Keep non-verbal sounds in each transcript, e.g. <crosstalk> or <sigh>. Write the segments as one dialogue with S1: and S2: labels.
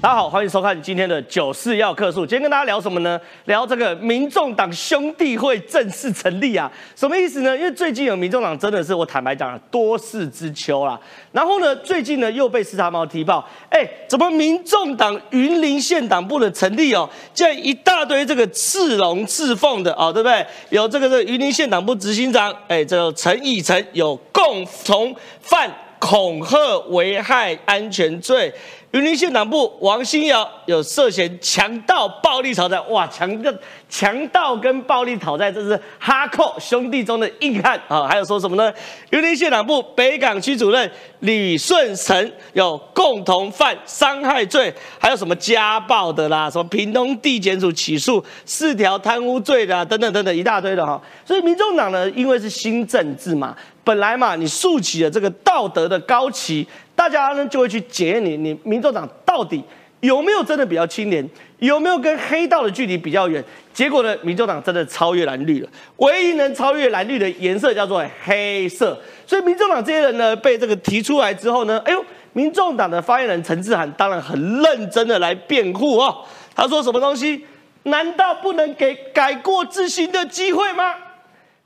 S1: 大家好，欢迎收看今天的九四要客数。今天跟大家聊什么呢？聊这个民众党兄弟会正式成立啊，什么意思呢？因为最近有民众党真的是我坦白讲多事之秋啦。然后呢，最近呢又被四叉猫踢爆，哎，怎么民众党云林县党部的成立哦，竟然一大堆这个刺龙刺凤的哦，对不对？有这个是云林县党部执行长，哎，这个陈以诚有共同犯恐吓危害安全罪。云林县党部王新尧有涉嫌强盗暴力讨债，哇，强盗强盗跟暴力讨债，这是哈扣兄弟中的硬汉啊！还有说什么呢？云林县党部北港区主任李顺成有共同犯伤害罪，还有什么家暴的啦，什么屏东地检署起诉四条贪污罪的等等等等一大堆的哈。所以民众党呢，因为是新政治嘛，本来嘛，你竖起了这个道德的高旗。大家呢就会去检验你，你民众党到底有没有真的比较清廉，有没有跟黑道的距离比较远？结果呢，民众党真的超越蓝绿了。唯一能超越蓝绿的颜色叫做黑色。所以民众党这些人呢，被这个提出来之后呢，哎呦，民众党的发言人陈志涵当然很认真的来辩护哦。他说什么东西？难道不能给改过自新的机会吗？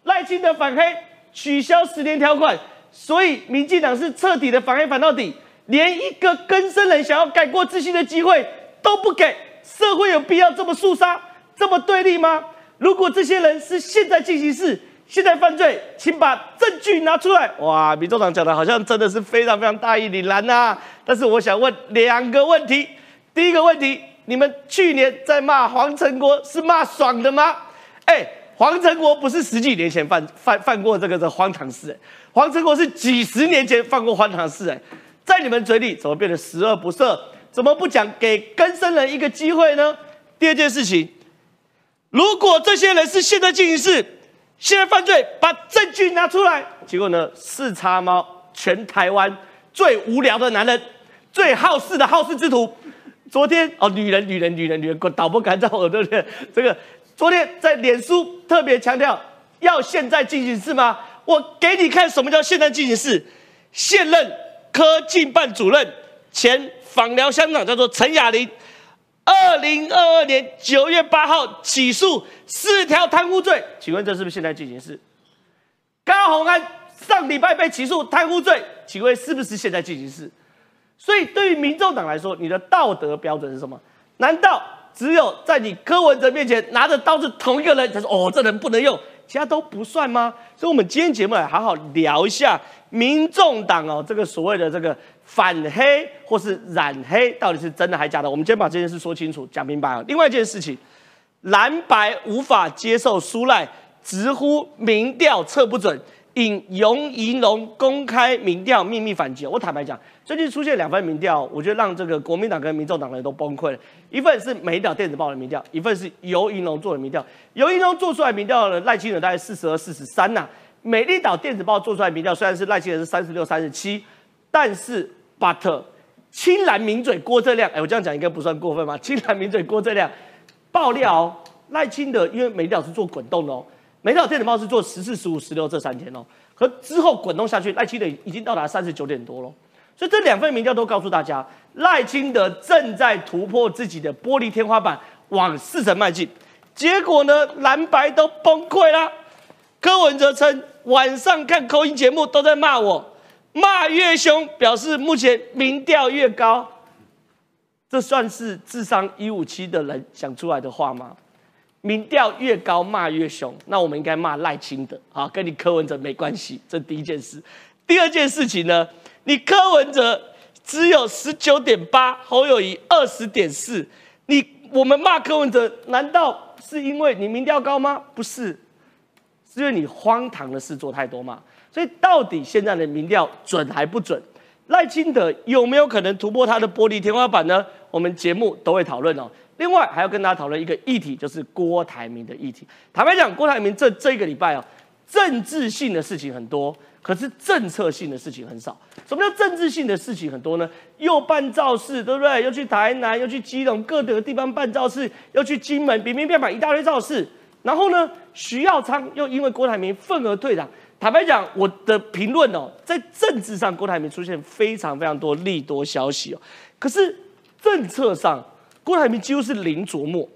S1: 赖清德反黑，取消十年条款。所以，民进党是彻底的反黑反到底，连一个根生人想要改过自新的机会都不给。社会有必要这么肃杀、这么对立吗？如果这些人是现在进行式、现在犯罪，请把证据拿出来。哇，民众党讲的好像真的是非常非常大义凛然呐。但是我想问两个问题：第一个问题，你们去年在骂黄成国是骂爽的吗？哎，黄成国不是十几年前犯犯犯过这个的荒唐事，黄成国是几十年前犯过荒唐事，哎，在你们嘴里怎么变得十恶不赦？怎么不讲给更生人一个机会呢？第二件事情，如果这些人是现在进行式，现在犯罪，把证据拿出来。结果呢，四叉猫，全台湾最无聊的男人，最好事的好事之徒。昨天哦，女人，女人，女人，女人，导播赶在我对不对？这个昨天在脸书特别强调，要现在进行式吗？我给你看什么叫现在进行式。现任科技办主任、前访疗乡长叫做陈雅玲，二零二二年九月八号起诉四条贪污罪，请问这是不是现在进行式？高鸿安上礼拜被起诉贪污罪，请问是不是现在进行式？所以对于民众党来说，你的道德标准是什么？难道只有在你柯文哲面前拿着刀子同一个人？他说：“哦，这人不能用。”其他都不算吗？所以，我们今天节目来好好聊一下民众党哦，这个所谓的这个反黑或是染黑，到底是真的还是假的？我们今天把这件事说清楚、讲明白啊。另外一件事情，蓝白无法接受苏赖，直呼民调测不准。引尤宜龙公开民调秘密反击，我坦白讲，最近出现两份民调，我觉得让这个国民党跟民众党人都崩溃了。一份是美岛电子报的民调，一份是尤宜龙做的民调。尤宜龙做出来民调的赖清德大概四十二、四十三呐。美丽岛电子报做出来民调虽然是赖清德是三十六、三十七，但是 but 青蓝名嘴郭正亮，哎，我这样讲应该不算过分吧？青蓝名嘴郭正亮爆料赖清德，因为美丽岛是做滚动的哦。美岛电子报是做十四、十五、十六这三天哦，和之后滚动下去，赖清德已经到达三十九点多了，所以这两份民调都告诉大家，赖清德正在突破自己的玻璃天花板，往四成迈进。结果呢，蓝白都崩溃了。柯文哲称晚上看口音节目都在骂我，骂越凶，表示目前民调越高。这算是智商一五七的人想出来的话吗？民调越高骂越凶，那我们应该骂赖清德啊，跟你柯文哲没关系。这第一件事。第二件事情呢，你柯文哲只有十九点八，侯友谊二十点四。你我们骂柯文哲，难道是因为你民调高吗？不是，是因为你荒唐的事做太多嘛。所以到底现在的民调准还不准？赖清德有没有可能突破他的玻璃天花板呢？我们节目都会讨论哦。另外还要跟大家讨论一个议题，就是郭台铭的议题。坦白讲，郭台铭这这一个礼拜哦，政治性的事情很多，可是政策性的事情很少。什么叫政治性的事情很多呢？又办造势，对不对？又去台南，又去基隆各个地方办造势，又去金门，明明变满一大堆造势。然后呢，徐耀昌又因为郭台铭愤而退党。坦白讲，我的评论哦，在政治上，郭台铭出现非常非常多利多消息哦。可是。政策上，郭台铭几乎是零琢磨。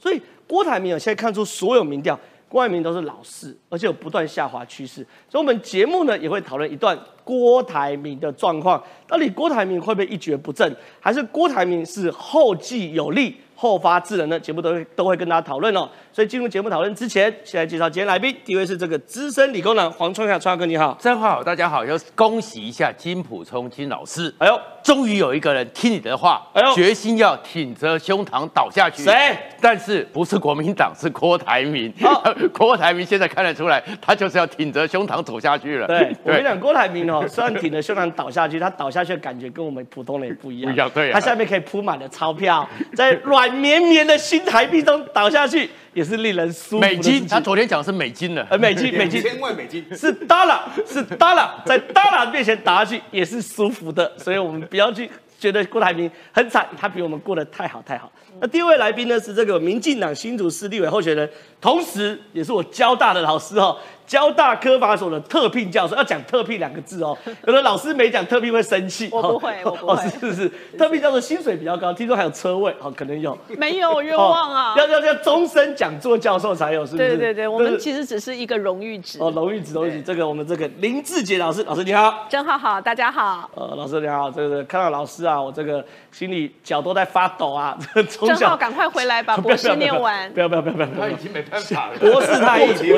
S1: 所以郭台铭啊，现在看出所有民调，郭台铭都是老四，而且有不断下滑趋势。所以，我们节目呢也会讨论一段郭台铭的状况，到底郭台铭会不会一蹶不振，还是郭台铭是后继有力？后发制人呢？节目都会都会跟大家讨论哦。所以进入节目讨论之前，先来介绍今天来宾。第一位是这个资深理工男黄创夏，川哥你好，
S2: 真好，大家好，要恭喜一下金普聪金老师。哎呦，终于有一个人听你的话，哎呦，决心要挺着胸膛倒下去。
S1: 谁？
S2: 但是不是国民党，是郭台铭。<laughs> 郭台铭现在看得出来，他就是要挺着胸膛走下去了。
S1: 对，我跟你讲，郭台铭哦，虽然挺着胸膛倒下去，他倒下去的感觉跟我们普通人也不一样。
S2: 不一样，对。
S1: 他下面可以铺满了钞票，在软。绵绵的新台币中倒下去，也是令人舒服。
S2: 美金，他昨天讲是美金的，
S1: 呃，美金，美金，
S3: 千万美金
S1: 是 dollar，是 dollar，在 dollar 面前打下去也是舒服的，所以我们不要去觉得郭台铭很惨，他比我们过得太好太好。那第二位来宾呢是这个民进党新竹市立委候选人，同时也是我交大的老师哦。交大科法所的特聘教授要讲特聘两个字哦，<laughs> 有的老师没讲特聘会生气。
S4: 我不会，我不会。
S1: 是是 <laughs> 是，特聘教授薪水比较高，听说还有车位，哦，可能有。
S4: 没有冤枉啊！
S1: 要要要终身讲座教授才有，是不是？
S4: 对对对，我们其实只是一个荣誉值。
S1: 哦，荣誉值，荣誉值。这个我们这个林志杰老师，老师你好。
S4: 郑浩好，大家好。
S1: 呃，老师你好，这个看到老师啊，我这个心里脚都在发抖啊。<laughs>
S4: 郑浩，赶快回来把博士念完。
S1: 不要不要不要不要，
S3: 他已经没办法了。
S1: 博士他已经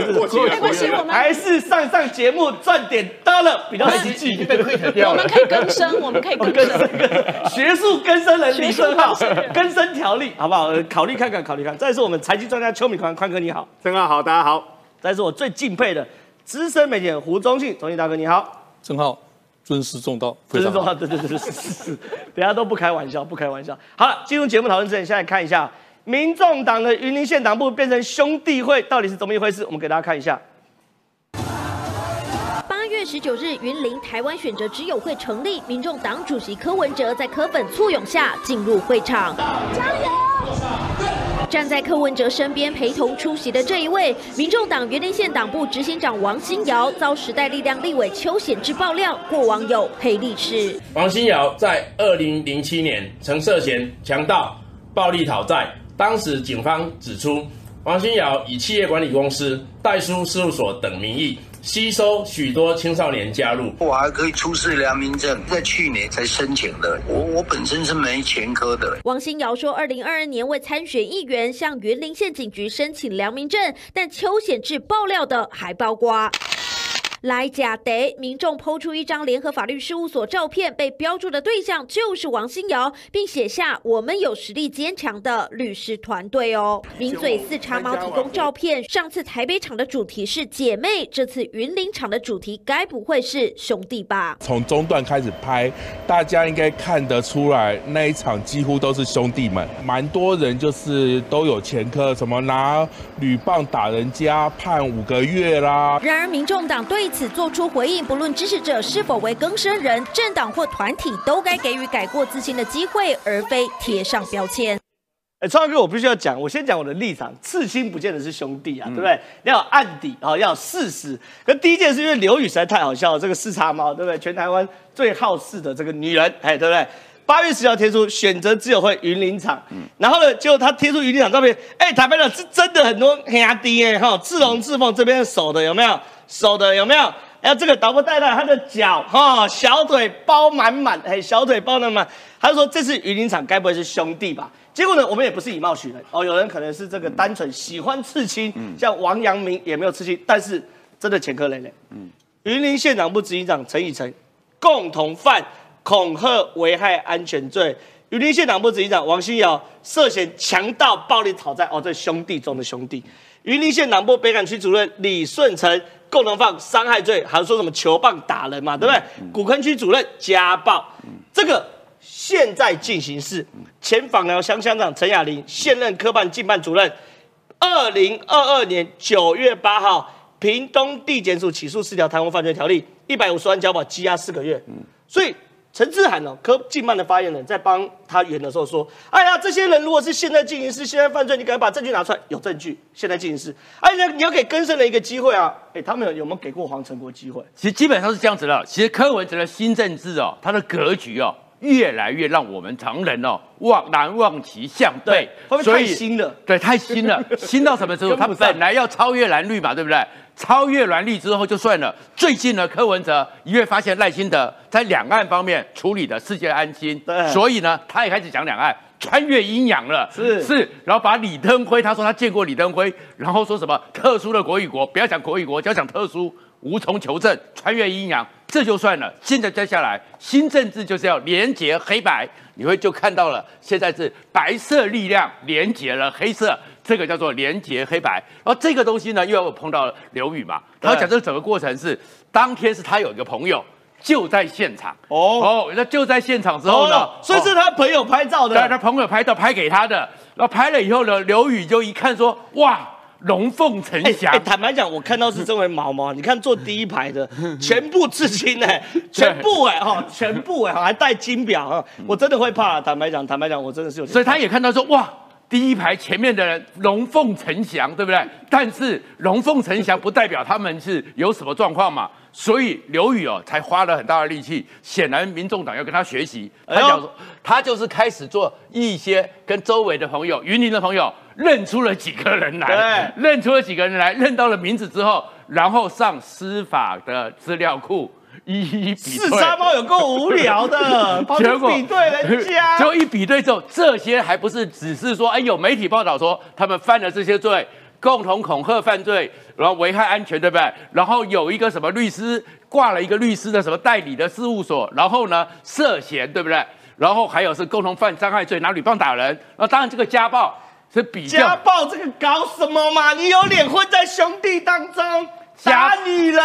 S4: 没关系，我们
S1: 还是上。上节目赚点得了比较实际，
S4: 我们可以更生，我们可以更生，
S1: 学术更生人李生浩，更生条例好不好？考虑看看，考虑看。再是我们财经专家邱敏宽，宽哥你好，
S3: 郑浩好，大家好。
S1: 再是我最敬佩的资深媒体人胡忠信，忠信大哥你好，
S5: 郑浩尊师重道，
S1: 尊师重道，对对对对是是，等下都不开玩笑，不开玩笑。好了，进入节目讨论之前，先来看一下民众党的云林县党部变成兄弟会到底是怎么一回事，我们给大家看一下。
S6: 十九日，云林台湾选择之友会成立，民众党主席柯文哲在柯粉簇拥下进入会场。加油！站在柯文哲身边陪同出席的这一位，民众党云林县党部执行长王新尧，遭时代力量立委邱显志爆料，过网友黑历史。
S7: 王新尧在二零零七年曾涉嫌强盗、暴力讨债，当时警方指出，王新尧以企业管理公司、代书事务所等名义。吸收许多青少年加入，
S8: 我还可以出示良民证，在去年才申请的。我我本身是没前科的。
S6: 王新尧说，二零二二年为参选议员，向云林县警局申请良民证，但邱显志爆料的还包括。来假得，民众抛出一张联合法律事务所照片，被标注的对象就是王新尧，并写下“我们有实力坚强的律师团队”哦。名嘴四叉猫提供照片，上次台北场的主题是姐妹，这次云林场的主题该不会是兄弟吧？
S5: 从中段开始拍，大家应该看得出来，那一场几乎都是兄弟们，蛮多人就是都有前科，什么拿铝棒打人家判五个月啦。
S6: 然而，民众党对此做出回应，不论支持者是否为更生人，政党或团体都该给予改过自新的机会，而非贴上标签。
S1: 哎，川哥，我必须要讲，我先讲我的立场，刺青不见得是兄弟啊，对不对？要有案底啊，要有事实。可第一件事，因为刘宇实在太好笑了，这个四叉猫，对不对？全台湾最好事的这个女人，哎，对不对？八月十号贴出选择自由会云林场，然后呢，结果他贴出云林场照片，哎，台北的是真的很多兄弟哎，哈，自龙自凤这边守的有没有？手的有没有？哎，这个导播带带他的脚哈，小腿包满满，哎，小腿包满满。他就说这次鱼鳞厂该不会是兄弟吧？结果呢，我们也不是以貌取人哦，有人可能是这个单纯喜欢刺青，像王阳明也没有刺青，但是真的前科累累。嗯，云林县长部执行长陈以诚共同犯恐吓危害安全罪，云林县长部执行长王新尧涉嫌强盗暴力讨债，哦，这兄弟中的兄弟。云林县南部北港区主任李顺成共同犯伤害罪，还说什么球棒打人嘛，对不对？古坑区主任家暴，这个现在进行式。前访寮乡乡长陈雅玲，现任科办进办主任。二零二二年九月八号，屏东地检署起诉四条贪污犯罪条例，一百五十万交保羁押四个月。所以。陈志涵哦，科进办的发言人，在帮他圆的时候说：“哎呀，这些人如果是现在进行式，现在犯罪，你赶快把证据拿出来，有证据，现在进行式。哎，那你要给更生人一个机会啊！哎，他们有有没有给过黄成国机会？
S2: 其实基本上是这样子的。其实柯文哲的新政治哦，他的格局哦，越来越让我们常人哦望难望其项背，
S1: 所以太新了，
S2: 对，太新了，<laughs> 新到什么程度？他本来要超越蓝绿嘛，对不对？超越蓝绿之后就算了，最近呢，柯文哲一月发现赖清德在两岸方面处理的世界安心，所以呢，他也开始讲两岸穿越阴阳了，
S1: 是
S2: 是，然后把李登辉，他说他见过李登辉，然后说什么特殊的国与国，不要讲国与国，只要讲特殊。无从求证，穿越阴阳，这就算了。现在接下来，新政治就是要连结黑白，你会就看到了。现在是白色力量连结了黑色，这个叫做连结黑白。然后这个东西呢，又要碰到刘宇嘛，他讲这整个过程是，当天是他有一个朋友就在现场哦哦，那就在现场之后呢，
S1: 所以是他朋友拍照的，
S2: 对，他朋友拍照拍给他的，然后拍了以后呢，刘宇就一看说，哇。龙凤呈祥。
S1: 坦白讲，我看到是这位毛毛，<laughs> 你看坐第一排的，<laughs> 全部至今哎，全部哎哈，全部哎，还戴金表啊，我真的会怕。坦白讲，坦白讲，我真的是有。
S2: 所以他也看到说，哇，第一排前面的人龙凤呈祥，对不对？但是龙凤呈祥不代表他们是有什么状况嘛。所以刘宇哦，才花了很大的力气。显然，民众党要跟他学习。他讲说，他就是开始做一些跟周围的朋友、云林的朋友认出了几个人来，认出了几个人来，认到了名字之后，然后上司法的资料库一一比对。四
S1: 杀猫有够无聊的，<laughs> 结果比对人家，<laughs>
S2: 结果一比对之后，这些还不是只是说，哎，有媒体报道说他们犯了这些罪。共同恐吓犯罪，然后危害安全，对不对？然后有一个什么律师挂了一个律师的什么代理的事务所，然后呢涉嫌，对不对？然后还有是共同犯伤害罪，拿铝棒打人。那当然这个家暴是比较
S1: 家暴这个搞什么嘛？你有脸混在兄弟当中打女人？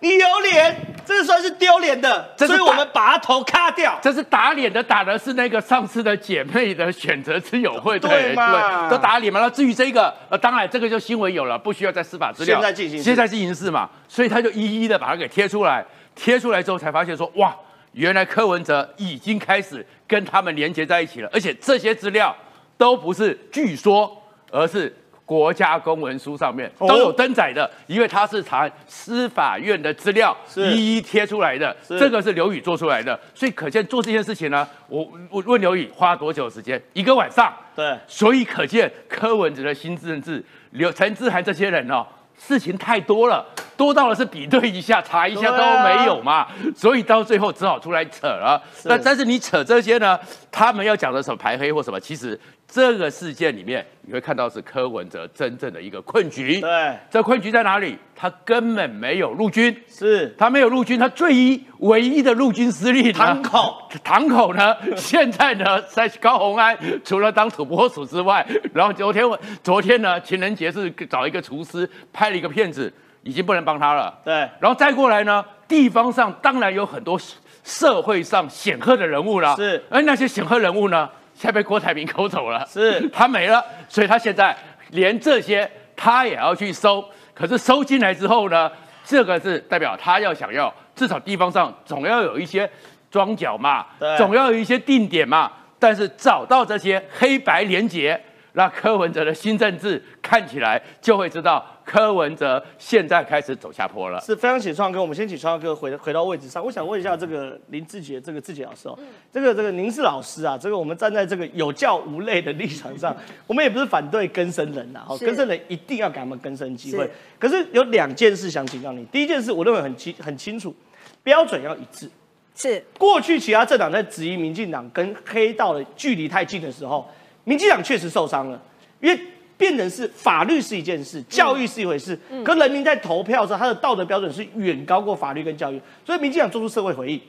S1: 你有脸？这算是丢脸的，所以我们把他头卡掉。
S2: 这是打脸的，打的是那个上次的姐妹的选择之友会，
S1: 对
S2: 嘛？都打脸嘛。那至于这个，呃，当然这个就新闻有了，不需要再司法资料。
S1: 现在进行，
S2: 现在进行式嘛，所以他就一一的把它给贴出来。贴出来之后才发现说，哇，原来柯文哲已经开始跟他们连接在一起了，而且这些资料都不是据说，而是。国家公文书上面都有登载的，因为他是查司法院的资料，一一贴出来的。这个是刘宇做出来的，所以可见做这件事情呢，我我问刘宇花多久时间？一个晚上。
S1: 对，
S2: 所以可见柯文哲的新政治，刘陈志涵这些人哦，事情太多了，多到了是比对一下、查一下都没有嘛，所以到最后只好出来扯了。那但是你扯这些呢，他们要讲的什么排黑或什么，其实。这个事件里面，你会看到是柯文哲真正的一个困局。
S1: 对，
S2: 这困局在哪里？他根本没有陆军，
S1: 是
S2: 他没有陆军，他最一唯一的陆军司令
S1: 堂口，
S2: 堂口呢？现在呢，在高鸿安除了当土拨鼠之外，然后昨天昨天呢，情人节是找一个厨师拍了一个片子，已经不能帮他了。
S1: 对，
S2: 然后再过来呢，地方上当然有很多社会上显赫的人物了。
S1: 是，
S2: 而那些显赫人物呢？现在被郭台铭抠走了，
S1: 是
S2: 他没了，所以他现在连这些他也要去收。可是收进来之后呢，这个是代表他要想要至少地方上总要有一些庄脚嘛，总要有一些定点嘛。但是找到这些黑白连结。那柯文哲的新政治看起来就会知道，柯文哲现在开始走下坡了。
S1: 是非常请创哥，我们先请创哥回回到位置上。我想问一下这个林志杰，这个志杰老师哦，这个这个您是老师啊，这个我们站在这个有教无类的立场上，<laughs> 我们也不是反对更生人呐，哦，更生人一定要给他们更生机会。可是有两件事想请教你，第一件事我认为很清很清楚，标准要一致。
S4: 是
S1: 过去其他政党在质疑民进党跟黑道的距离太近的时候。民进党确实受伤了，因为变成是法律是一件事，教育是一回事。可人民在投票的时候，他的道德标准是远高过法律跟教育，所以民进党做出社会回应。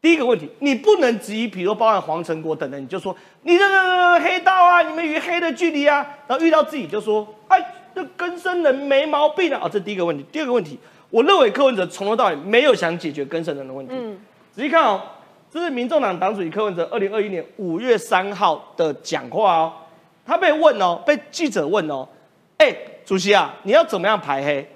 S1: 第一个问题，你不能质疑，比如包含黄成国等人，你就说你这个黑道啊，你们与黑的距离啊，然后遇到自己就说，哎，这根生人没毛病啊。哦，这第一个问题。第二个问题，我认为柯文哲从头到尾没有想解决根生人的问题。嗯，仔细看哦。这是民众党党主席柯文哲二零二一年五月三号的讲话哦，他被问哦，被记者问哦，哎，主席啊，你要怎么样排黑？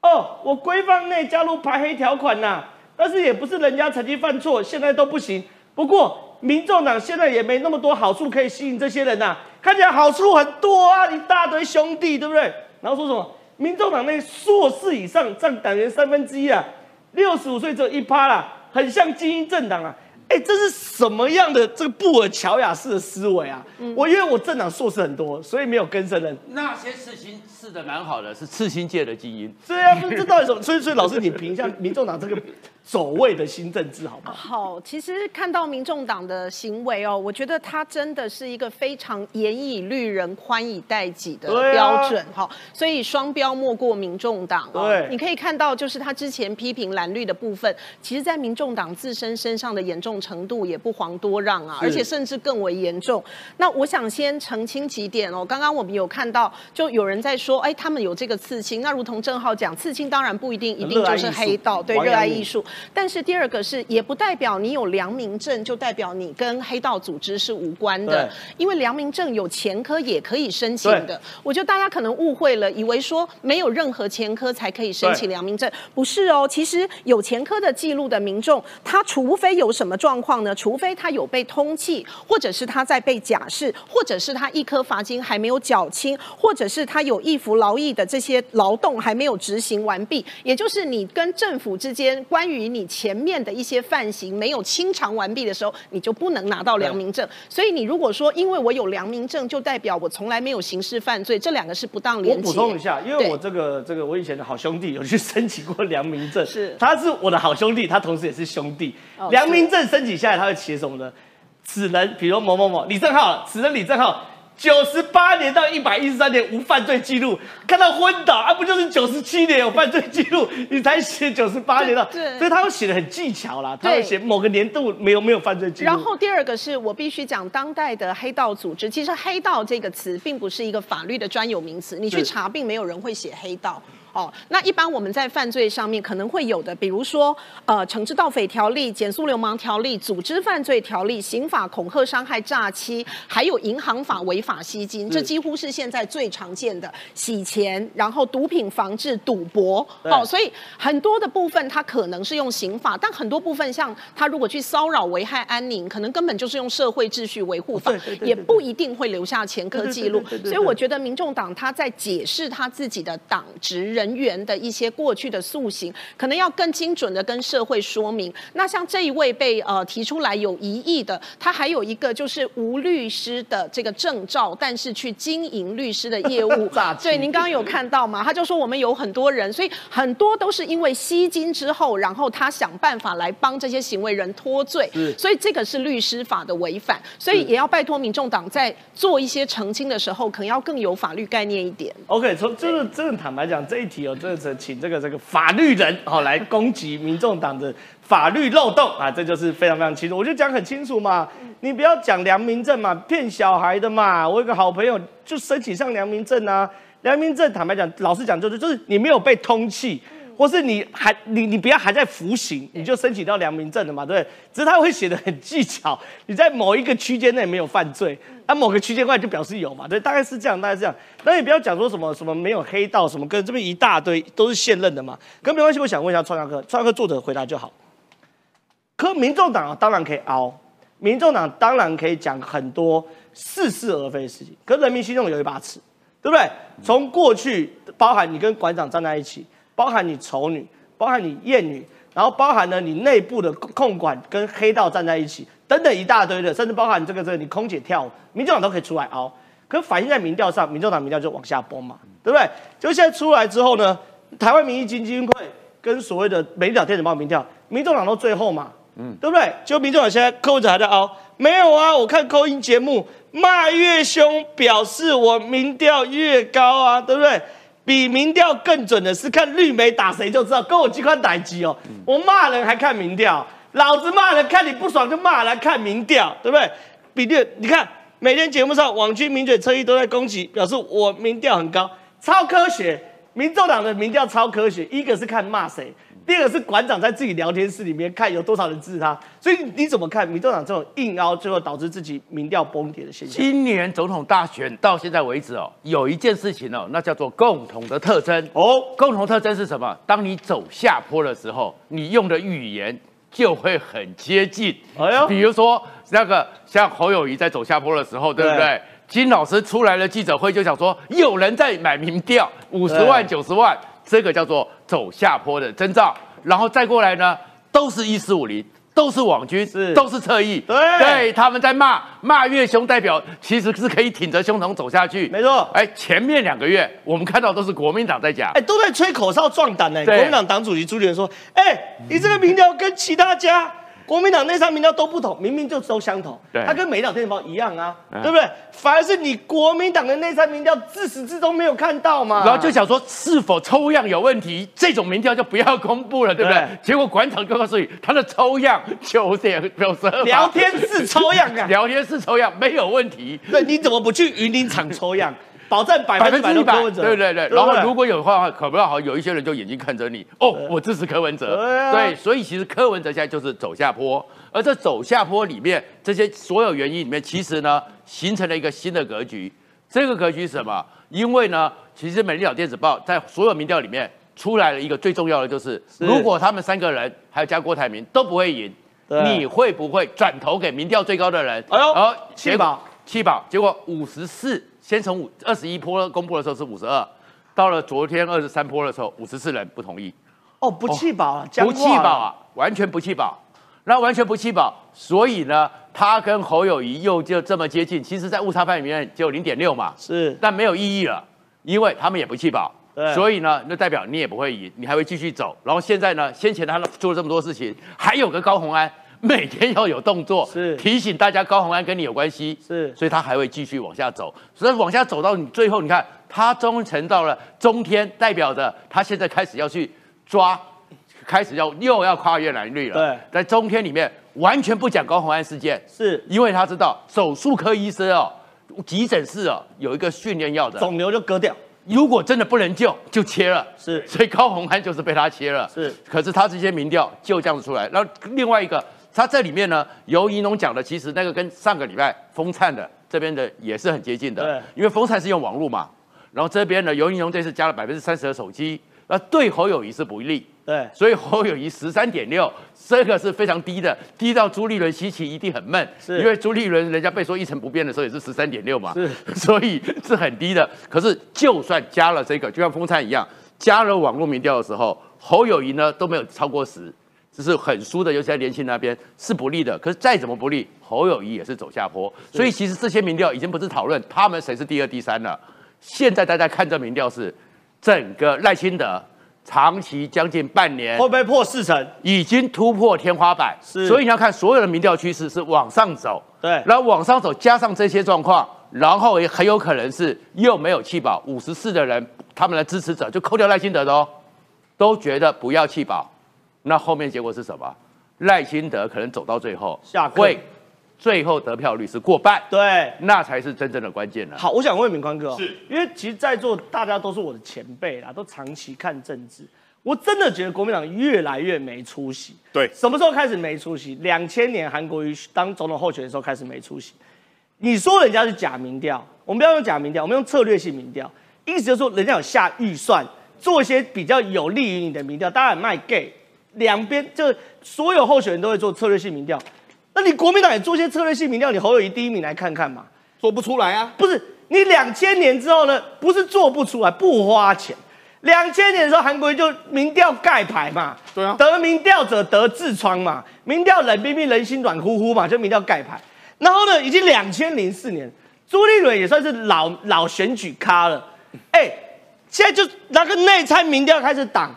S1: 哦，我规范内加入排黑条款呐，但是也不是人家曾经犯错，现在都不行。不过民众党现在也没那么多好处可以吸引这些人呐，看起来好处很多啊，一大堆兄弟，对不对？然后说什么？民众党内硕士以上占党员三分之一啊，六十五岁只有一趴啦。很像精英政党啊！哎，这是什么样的这个布尔乔亚式的思维啊？我因为我政党硕士很多，所以没有跟生人。
S2: 那些刺青刺的蛮好的，是刺青界的基因。
S1: 对啊，这到底什么？所以，所以老师，你评一下民众党这个走位的新政治好不好？
S4: 好，其实看到民众党的行为哦，我觉得他真的是一个非常严以律人、宽以待己的标准哈、所以双标莫过民众党哦。
S1: 对
S4: 你可以看到，就是他之前批评蓝绿的部分，其实在民众党自身身上的严重程度也不遑多让啊，而且甚至更为严重。那我想先澄清几点哦，刚刚我们有看到，就有人在说，哎，他们有这个刺青，那如同郑浩讲，刺青当然不一定一定就是黑道，对，热爱艺术。但是第二个是，也不代表你有良民证就代表你跟黑道组织是无关的，因为良民证有前科也可以申请的。我觉得大家可能误会了，以为说没有任何前科才可以申请良民证，不是哦。其实有前科的记录的民众，他除非有什么状况呢？除非他有被通缉，或者是他在被假释，或者是他一颗罚金还没有缴清，或者是他有一服劳役的这些劳动还没有执行完毕，也就是你跟政府之间关于你前面的一些犯行没有清偿完毕的时候，你就不能拿到良民证。所以你如果说因为我有良民证，就代表我从来没有刑事犯罪，这两个是不当
S1: 我
S4: 连结。
S1: 补充一下，因为我这个这个我以前的好兄弟有去申请过良民证，
S4: 是
S1: 他是我的好兄弟，他同时也是兄弟。
S4: 哦
S1: 良民证申请下来，他会写什么呢？只能，比如某某某李正浩，只能李正浩。九十八年到一百一十三年无犯罪记录，看到昏倒啊，不就是九十七年有犯罪记录，你才写九十八年到，
S4: 对对
S1: 所以他会写的很技巧啦，他
S4: 对
S1: 会写某个年度没有没有犯罪记录，
S4: 然后第二个是我必须讲，当代的黑道组织，其实“黑道”这个词并不是一个法律的专有名词，你去查，并没有人会写黑道。哦，那一般我们在犯罪上面可能会有的，比如说呃，惩治盗匪条例、减速流氓条例、组织犯罪条例、刑法恐吓、伤害、诈欺，还有银行法违法吸金，这几乎是现在最常见的洗钱，然后毒品防治、赌博。
S1: 对。
S4: 哦，所以很多的部分它可能是用刑法，但很多部分像他如果去骚扰、危害安宁，可能根本就是用社会秩序维护法
S1: 对对对，对
S4: 也不一定会留下前科记录所以我觉得民众党他在解释他自己的党职人员的一些过去的塑形，可能要更精准的跟社会说明。那像这一位被呃提出来有疑义的，他还有一个就是无律师的这个证照，但是去经营律师的业务 <laughs> 对，您刚刚有看到吗？他就说我们有很多人，所以很多都是因为吸金之后，然后他想办法来帮这些行为人脱罪，所以这个是律师法的违反，所以也要拜托民众党在做一些澄清的时候，可能要更有法律概念一点。
S1: OK，从真的真的坦白讲，这一题哦，真的是请这个这个法律人哦来攻击民众党的法律漏洞啊，这就是非常非常清楚。我就讲很清楚嘛，你不要讲良民证嘛，骗小孩的嘛。我有个好朋友就申请上良民证啊，良民证坦白讲，老实讲就是就是你没有被通缉。或是你还你你不要还在服刑，你就申请到良民证了嘛，对不对？只是他会写的很技巧，你在某一个区间内没有犯罪，啊，某个区间外就表示有嘛，对，大概是这样，大概是这样。那你不要讲说什么什么没有黑道什么，跟这边一大堆都是现任的嘛，跟没关系。我想问一下创亚科，创亚科作者回答就好。可民众党当然可以凹，民众党当然可以讲很多似是而非的事情，可人民心中有一把尺，对不对？从过去包含你跟馆长站在一起，包含你丑女，包含你艳女，然后包含了你内部的控管跟黑道站在一起，等等一大堆的，甚至包含这个这个你空姐跳舞，民众党都可以出来凹。可反映在民调上，民众党民调就往下崩嘛，对不对？就现在出来之后呢，台湾民意基金会跟所谓的美丽岛电子报民调，民众党都最后嘛，嗯，对不对？就民众党现在柯文哲还在凹，没有啊？我看扣音节目骂越凶，表示我民调越高啊，对不对？比民调更准的是看绿媒打谁就知道，跟我机关打击哦。我骂人还看民调，老子骂人看你不爽就骂人看民调，对不对？比例你看每天节目上网军名嘴车衣都在攻击，表示我民调很高，超科学。民众党的民调超科学，一个是看骂谁，第二个是馆长在自己聊天室里面看有多少人支持他。所以你怎么看民进党这种硬凹，最后导致自己民调崩跌的现象？
S2: 今年总统大选到现在为止哦，有一件事情哦，那叫做共同的特征
S1: 哦，
S2: 共同特征是什么？当你走下坡的时候，你用的语言就会很接近。
S1: 哎呦
S2: 比如说那个像侯友谊在走下坡的时候，对不对？
S1: 对
S2: 金老师出来了记者会就想说，有人在买民调，五十万、九十万，这个叫做走下坡的征兆。然后再过来呢，都是一四五零，都是网军，
S1: 是
S2: 都是侧翼，
S1: 对
S2: 对，他们在骂骂越凶，代表其实是可以挺着胸膛走下去。
S1: 没错
S2: 哎，前面两个月我们看到都是国民党在讲
S1: 哎，，都在吹口哨壮胆呢。
S2: 对
S1: 国民党党主席朱立伦说：“哎，你这个民调跟其他家国民党内参民调都不同，明明就都相同，
S2: 对
S1: 它跟美岛电子报一样啊，
S2: 嗯
S1: 对不对？反而是你国民党的内参民调自始至终没有看到嘛。”
S2: 然后就想说是否抽样有问题，这种民调就不要公布了，对不对？
S1: 对
S2: 结果馆长就告诉你，他的抽样九点九十二，
S1: 聊天室抽样啊，<laughs>
S2: 聊天室抽样没有问题。
S1: 对，你怎么不去云林场抽样？保证百
S2: 百
S1: 分之百
S2: 对对对。然后如果有的话，可不要好，有一些人就眼睛看着你，哦，我支持柯文哲。
S1: 对
S2: 所以其实柯文哲现在就是走下坡，而这走下坡里面，这些所有原因里面，其实呢，形成了一个新的格局。这个格局是什么？因为呢，其实美丽岛电子报在所有民调里面出来了一个最重要的，就是如果他们三个人还有加郭台铭都不会赢，你会不会转投给民调最高的人？
S1: 哎呦
S2: 然后
S1: 气保
S2: 七宝，结果五十四，先从五二十一波公布的时候是五十二，到了昨天二十三波的时候，五十四人不同意，
S1: 哦，不弃保啊，僵
S2: 不弃保啊，完全不弃保，那完全不弃保，所以呢，他跟侯友谊又就这么接近，其实在误差范围里面只有零点六嘛，
S1: 是。
S2: 但没有意义了，因为他们也不弃保
S1: 对。
S2: 所以呢，那代表你也不会赢，你还会继续走。然后现在呢，先前他做了这么多事情，还有个高红安，<laughs> 每天要有动作，
S1: 是
S2: 提醒大家高红安跟你有关系，
S1: 是
S2: 所以他还会继续往下走。所以往下走到你最后，你看他忠诚到了中天，代表着他现在开始要去抓，开始要又要跨越蓝绿了。
S1: 对
S2: 在中天里面完全不讲高红安事件，
S1: 是
S2: 因为他知道手术科医生哦，急诊室哦有一个训练要的，
S1: 肿瘤就割掉，
S2: 如果真的不能救，就切了。
S1: 是
S2: 所以高红安就是被他切了。
S1: 是，
S2: 可是他这些民调就这样子出来。然后另外一个，他这里面呢，尤怡农讲的，其实那个跟上个礼拜风灿的这边的也是很接近的。
S1: 对
S2: 因为风灿是用网络嘛，然后这边呢，尤怡农这次加了百分之三十的手机，那对侯友谊是不利。
S1: 对，
S2: 所以侯友谊十三点六，这个是非常低的，低到朱立伦稀奇一定很闷，
S1: 是
S2: 因为朱立伦人家被说一成不变的时候也是十三点六嘛，
S1: 是，<laughs>
S2: 所以是很低的。可是就算加了这个，就像风灿一样，加了网络民调的时候，侯友谊呢都没有超过十，只是很输的，尤其在年轻那边是不利的。可是再怎么不利，侯友谊也是走下坡，所以其实这些民调已经不是讨论他们谁是第二、第三了，现在大家看这民调是整个赖清德。长期将近半年，
S1: 会不会破四成？
S2: 已经突破天花板，
S1: 是
S2: 所以你要看所有的民调趋势是往上走，
S1: 对
S2: 然后往上走加上这些状况，然后也很有可能是又没有弃保，五十四的人他们的支持者就扣掉赖清德的哦，都觉得不要弃保，那后面结果是什么？赖清德可能走到最后
S1: 下课
S2: 会最后得票率是过半，
S1: 对，
S2: 那才是真正的关键了。
S1: 好，我想问敏宽哥、哦，
S3: 是
S1: 因为其实在座大家都是我的前辈啦，都长期看政治，我真的觉得国民党越来越没出息。
S3: 对
S1: 什么时候开始没出息？两千年韩国瑜当总统候选的时候开始没出息。你说人家是假民调，我们不要用假民调，我们用策略性民调，意思就是说人家有下预算做一些比较有利于你的民调，当然卖 gay，两边就所有候选人都会做策略性民调。那你国民党也做一些策略性民调，你侯友谊第一名来看看嘛。
S3: 做不出来啊。
S1: 不是你两千年之后呢，不是做不出来，不花钱。两千年的时候，韩国瑜就民调盖牌嘛，
S3: 对啊
S1: 得民调者得痔疮嘛，民调冷冰冰，人心软乎乎嘛，就民调盖牌。然后呢，已经两千零四年，朱立伦也算是老老选举咖了，哎，现在就拿个内参民调开始挡，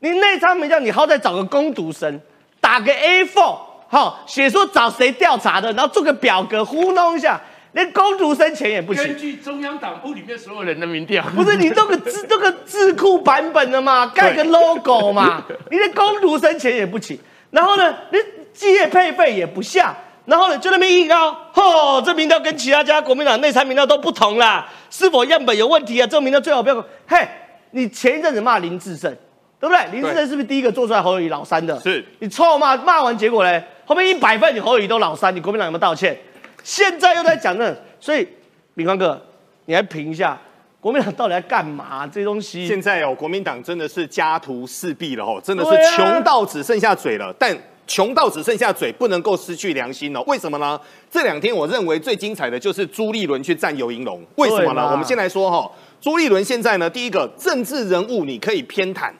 S1: 你内参民调，你好歹找个攻读生，打个 A4，好写说找谁调查的，然后做个表格糊弄一下，连攻读生钱也不行。
S2: 据中央党部里面所有人的民调，
S1: 不是你弄个字 <laughs> 这个字库版本的嘛，盖个 logo 嘛，<laughs> 你连攻读生钱也不起，然后呢，你企业配费也不下，然后呢就那边硬凹，吼，这民调跟其他家国民党内参民调都不同啦，是否样本有问题啊？这种民调最好不要，嘿，你前一阵子骂林志胜，对不对？林志胜是不是第一个做出来侯友谊老三的？
S3: 是
S1: 你臭骂骂完结果嘞，后面一百份你侯友谊都老三，你国民党有没有道歉？现在又在讲那，所以敏光哥，你来评一下国民党到底在干嘛？这些东西
S3: 现在哦，国民党真的是家徒四壁了哦，真的是穷到只剩下嘴了。但穷到只剩下嘴，不能够失去良心哦。为什么呢？这两天我认为最精彩的就是朱立伦去战游银龙。为什么呢？我们先来说哈、朱立伦现在呢，第一个政治人物你可以偏袒。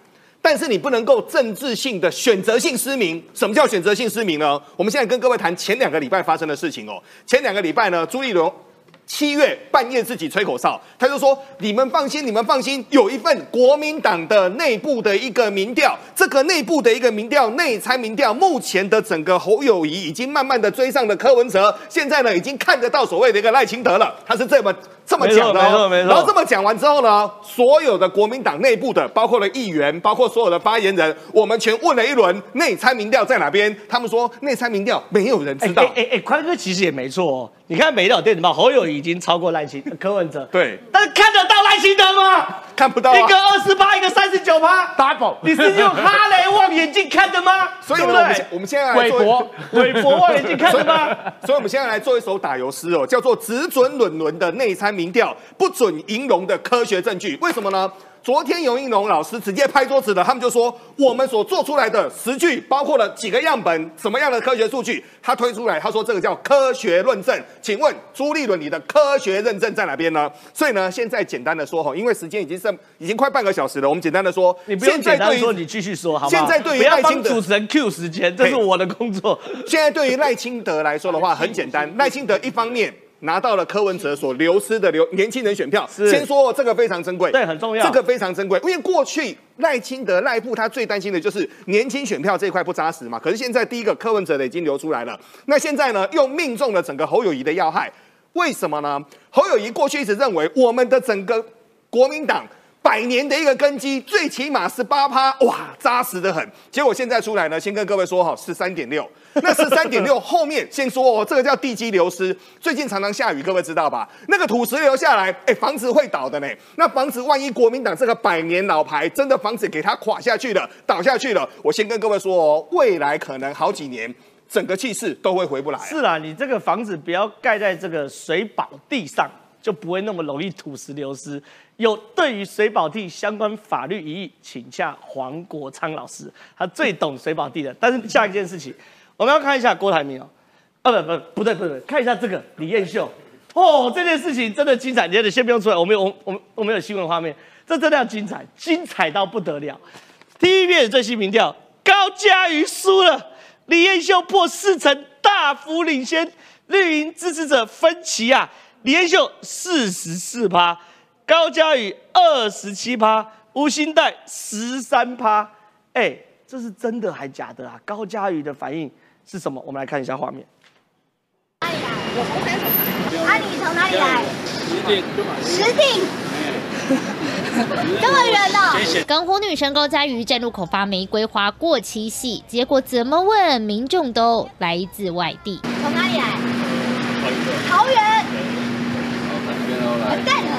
S3: 但是你不能够政治性的选择性失明。什么叫选择性失明呢？我们现在跟各位谈前两个礼拜发生的事情哦。前两个礼拜呢，朱立伦。七月半夜自己吹口哨，他就说：“你们放心，你们放心，有一份国民党的内部的一个民调，这个内部的一个民调内参民调，目前的整个侯友谊已经慢慢的追上了柯文哲，现在呢已经看得到所谓的一个赖清德了。”他是这么这么讲的，
S1: 没错没错。
S3: 然后这么讲完之后呢，所有的国民党内部的，包括了议员，包括所有的发言人，我们全问了一轮内参民调在哪边，他们说内参民调没有人知道。
S1: 哎哎，宽哥其实也没错哦。你看《美岛电子报》，侯友已经超过赖清柯文哲，
S3: 对，
S1: 但是看得到赖清德吗？
S3: 看不到，
S1: 一个二十八，一个三十九趴
S2: ，double，
S1: 你是用哈雷望远镜看的吗？
S3: 所以，我们我们现在来做 <laughs>
S1: 韦伯望远镜看的吗？
S3: 所以我们现在来做一首打油诗哦，叫做“只准论伦的内参民调，不准银龙的科学证据”。为什么呢？昨天尤应龙老师直接拍桌子的，他们就说我们所做出来的实据包括了几个样本，什么样的科学数据，他推出来，他说这个叫科学论证。请问朱立伦，你的科学认证在哪边呢？所以呢，现在简单的说哈，因为时间已经剩已经快半个小时了，我们简单的说，
S1: 你不用简单说，你继续说好吗？
S3: 现在对于
S1: 赖清德主持人 Q 时间，这是我的工作。
S3: 现在对于赖清德来说的话，很简单，<laughs> 赖清德一方面。拿到了柯文哲所流失的流年轻人选票，先说这个非常珍贵，
S1: 对，很重要，
S3: 这个非常珍贵，因为过去赖清德赖布他最担心的就是年轻选票这一块不扎实嘛。可是现在第一个柯文哲的已经流出来了，那现在呢又命中了整个侯友谊的要害，为什么呢？侯友谊过去一直认为我们的整个国民党。百年的一个根基，最起码是八趴，哇，扎实的很。结果现在出来呢，先跟各位说哈，十三点六。那十三点六 <laughs> 后面先说哦，这个叫地基流失。最近常常下雨，各位知道吧？那个土石流下来，哎，房子会倒的呢。那房子万一国民党这个百年老牌真的房子给它垮下去了，倒下去了，我先跟各位说哦，未来可能好几年整个气势都会回不来。
S1: 是啊，你这个房子不要盖在这个水保地上。就不会那么容易土石流失。有对于水保地相关法律疑义，请下黄国昌老师，他最懂水保地的。但是下一件事情，我们要看一下郭台铭哦，啊不不不对不对，看一下这个李彦秀哦，这件事情真的精彩。你先不用出来，我们有我我我们有新闻画面，这真的要精彩，精彩到不得了。第一遍最新民调，高嘉瑜输了，李彦秀破四成，大幅领先，绿营支持者分歧啊。李彦秀四十四趴，高嘉宇二十七趴，吴兴代十三趴。哎，这是真的还假的啊？高嘉宇的反应是什么？我们来看一下画面。
S9: 哪里来？我从三重。啊，你从哪里来？石定。这么远呢？
S10: 港湖女神高嘉瑜在路口发玫瑰花过七夕，结果怎么问，民众都来自外地。
S9: 从哪里来？桃园。完蛋了，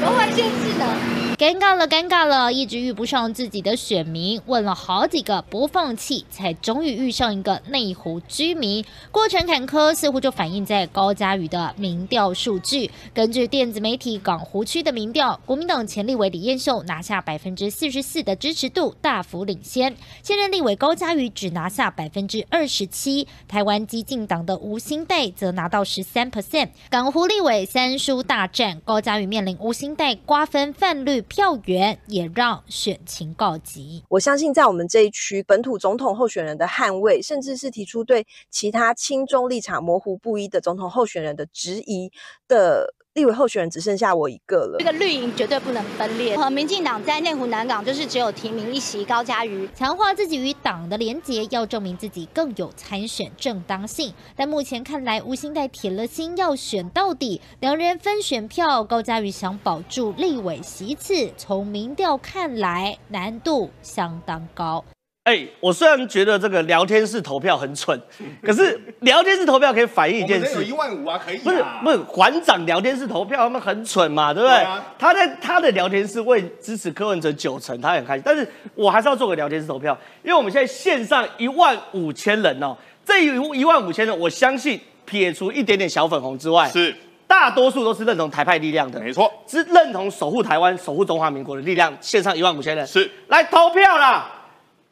S9: 都会限制的。
S10: 尴尬了，尴尬了！一直遇不上自己的选民，问了好几个播放器，才终于遇上一个内湖居民。过程坎坷，似乎就反映在高嘉瑜的民调数据。根据电子媒体港湖区的民调，国民党前立委李彦秀拿下百分之四十四的支持度，大幅领先；现任立委高嘉瑜只拿下百分之二十七。台湾激进党的吴兴代则拿到十三 percent。港湖立委三叔大战，高嘉瑜面临吴兴代瓜分泛绿。票源也让选情告急。
S11: 我相信，在我们这一区本土总统候选人的捍卫，甚至是提出对其他亲中立场模糊不一的总统候选人的质疑的。立委候选人只剩下我一个了。
S12: 这个绿营绝对不能分裂。和民进党在内湖南港就是只有提名一席高嘉瑜，
S10: 强化自己与党的连结，要证明自己更有参选正当性。但目前看来，吴兴代铁了心要选到底，两人分选票，高嘉瑜想保住立委席次，从民调看来难度相当高。
S1: 哎，我虽然觉得这个聊天室投票很蠢，<laughs> 可是聊天室投票可以反映一件事。
S3: 有一万五啊，可以。
S1: 不是不是，馆长聊天室投票他们很蠢嘛，对不对？他在他的聊天室为支持柯文哲九成，他很开心。但是我还是要做个聊天室投票，因为我们现在线上一万五千人哦，这一一万五千人，我相信撇除一点点小粉红之外，
S3: 是
S1: 大多数都是认同台派力量的，
S3: 没错，
S1: 是认同守护台湾、守护中华民国的力量。线上一万五千人
S3: 是
S1: 来投票啦。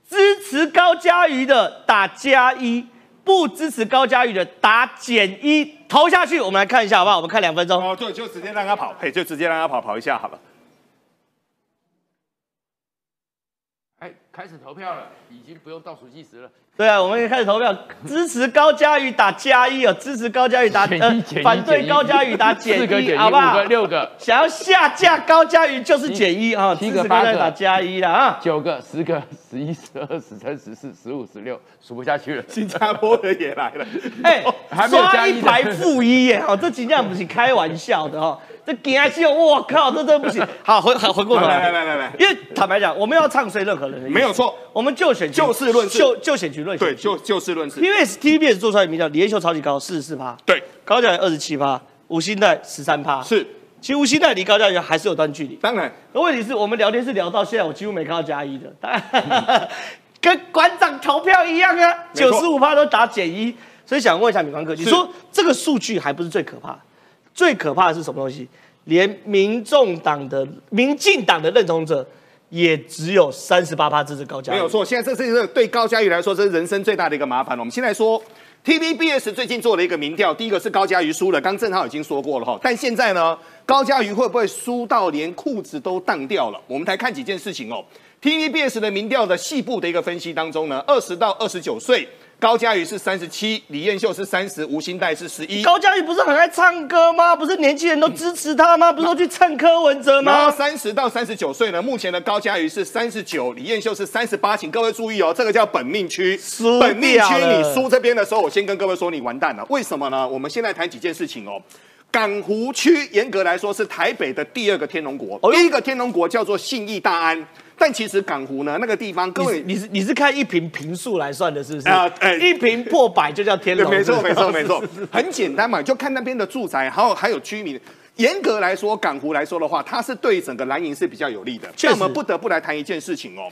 S1: 支持高嘉瑜的打加一，不支持高嘉瑜的打减一，投下去。我们来看一下好不好？我们看两分钟。
S3: 哦，对，就直接让他跑，嘿，就直接让他跑跑一下好了。
S2: 哎开始投票了，已经不用倒数计时了。
S1: 对啊，我们开始投票，支持高嘉瑜打加一哦，支持高嘉瑜打呃，反对高嘉瑜打减一，好不好？
S2: 六个，
S1: 想要下架高嘉瑜就是减一啊，
S2: 七个八个。
S1: 打加一了啊，
S2: 九个十个十一十二十三十四十五十六数不下去了，
S3: 新加坡的也来了，
S1: 哎，<laughs> 刷一排负一耶，哦，这今天不是开玩笑的哦。这惊死我！我靠，这真不行。<laughs> 好，回回过头
S3: 来，来来来来，
S1: 因为坦白讲，我们要唱衰任何人，
S3: 没有错。
S1: 我们就选
S3: 就事论事，
S1: 就就选举论
S3: 对，就就事论事。
S1: 因为 TVBS 做出来的民调，李彦秀超级高，四十四趴，
S3: 对，
S1: 高嘉瑜二十七趴，吴欣岱十三趴，
S3: 是。
S1: 其实吴欣岱离高嘉瑜还是有段距离。
S3: 当然，
S1: 可问题是我们聊天是聊到现在，我几乎没看到加一的，<laughs> 跟馆长投票一样啊，九十五趴都打减一。所以想问一下米光哥，你说这个数据还不是最可怕，最可怕的是什么东西？连民众党的、民进党的认同者也只有三十八趴支持高嘉，
S3: 没有错。现在这是对高嘉瑜来说，这是人生最大的一个麻烦了。我们先来说，TVBS 最近做了一个民调，第一个是高嘉瑜输了，刚正浩已经说过了哈。但现在呢，高嘉瑜会不会输到连裤子都当掉了？我们来看几件事情哦。TVBS 的民调的细部的一个分析当中呢，二十到二十九岁。高嘉瑜是三十七，李彦秀是三十，吴兴代是十一。
S1: 高嘉瑜不是很爱唱歌吗？不是年轻人都支持他吗？不是都去蹭柯文哲吗？
S3: 然后三十到三十九岁呢，目前的高嘉瑜是三十九，李彦秀是三十八，请各位注意哦，这个叫本命区。本命区你输这边的时候，我先跟各位说你完蛋了。为什么呢？我们现在谈几件事情哦。港湖区严格来说是台北的第二个天龙国，第一个天龙国叫做信义大安。但其实港湖呢，那个地方，各位，
S1: 你是你是看一瓶平数来算的，是不是？啊，哎，一瓶破百就叫天龙。
S3: 没错，没错，没错，<laughs> 很简单嘛，就看那边的住宅，还有还有居民。严格来说，港湖来说的话，它是对整个蓝营是比较有利的。那我们不得不来谈一件事情哦，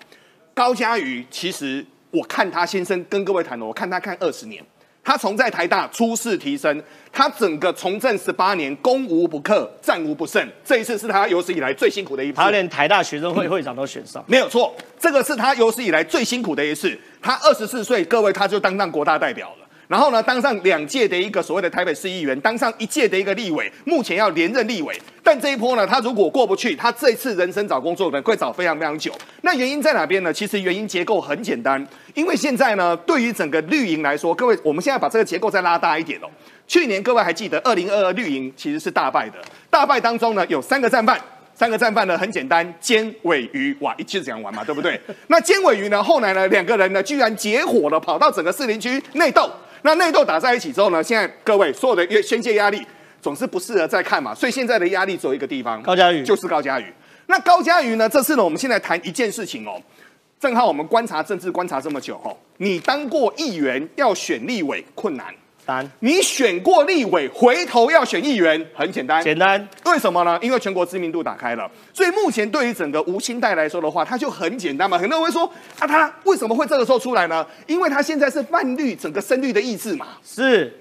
S3: 高嘉瑜，其实我看他先生跟各位谈的，我看他看二十年。他从在台大初试提升，他整个从政十八年，攻无不克，战无不胜。这一次是他有史以来最辛苦的一次。
S1: 他连台大学生会会长都选上，
S3: 没有错。这个是他有史以来最辛苦的一次。他二十四岁，各位他就当上国大代表了。然后呢，当上两届的一个所谓的台北市议员，当上一届的一个立委，目前要连任立委。但这一波呢，他如果过不去，他这一次人生找工作呢会找非常非常久。那原因在哪边呢？其实原因结构很简单，因为现在呢，对于整个绿营来说，各位，我们现在把这个结构再拉大一点哦。去年各位还记得，二零二二绿营其实是大败的，大败当中呢有三个战犯，三个战犯呢很简单，尖尾鱼，哇，一直这样玩嘛，对不对？<laughs> 那尖尾鱼呢，后来呢两个人呢居然结伙了，跑到整个士林区内斗。那内斗打在一起之后呢？现在各位所有的宣泄压力总是不适合再看嘛，所以现在的压力只有一个地方，
S1: 高嘉瑜
S3: 就是高嘉瑜。那高嘉瑜呢？这次呢，我们现在谈一件事情哦。正好我们观察政治观察这么久哦，你当过议员要选立委困难。
S1: 单，
S3: 你选过立委，回头要选议员很简单，
S1: 简单。
S3: 为什么呢？因为全国知名度打开了，所以目前对于整个吴清代来说的话，他就很简单嘛。很多人会说，啊，他为什么会这个时候出来呢？因为他现在是泛绿整个深绿的意志嘛。
S1: 是，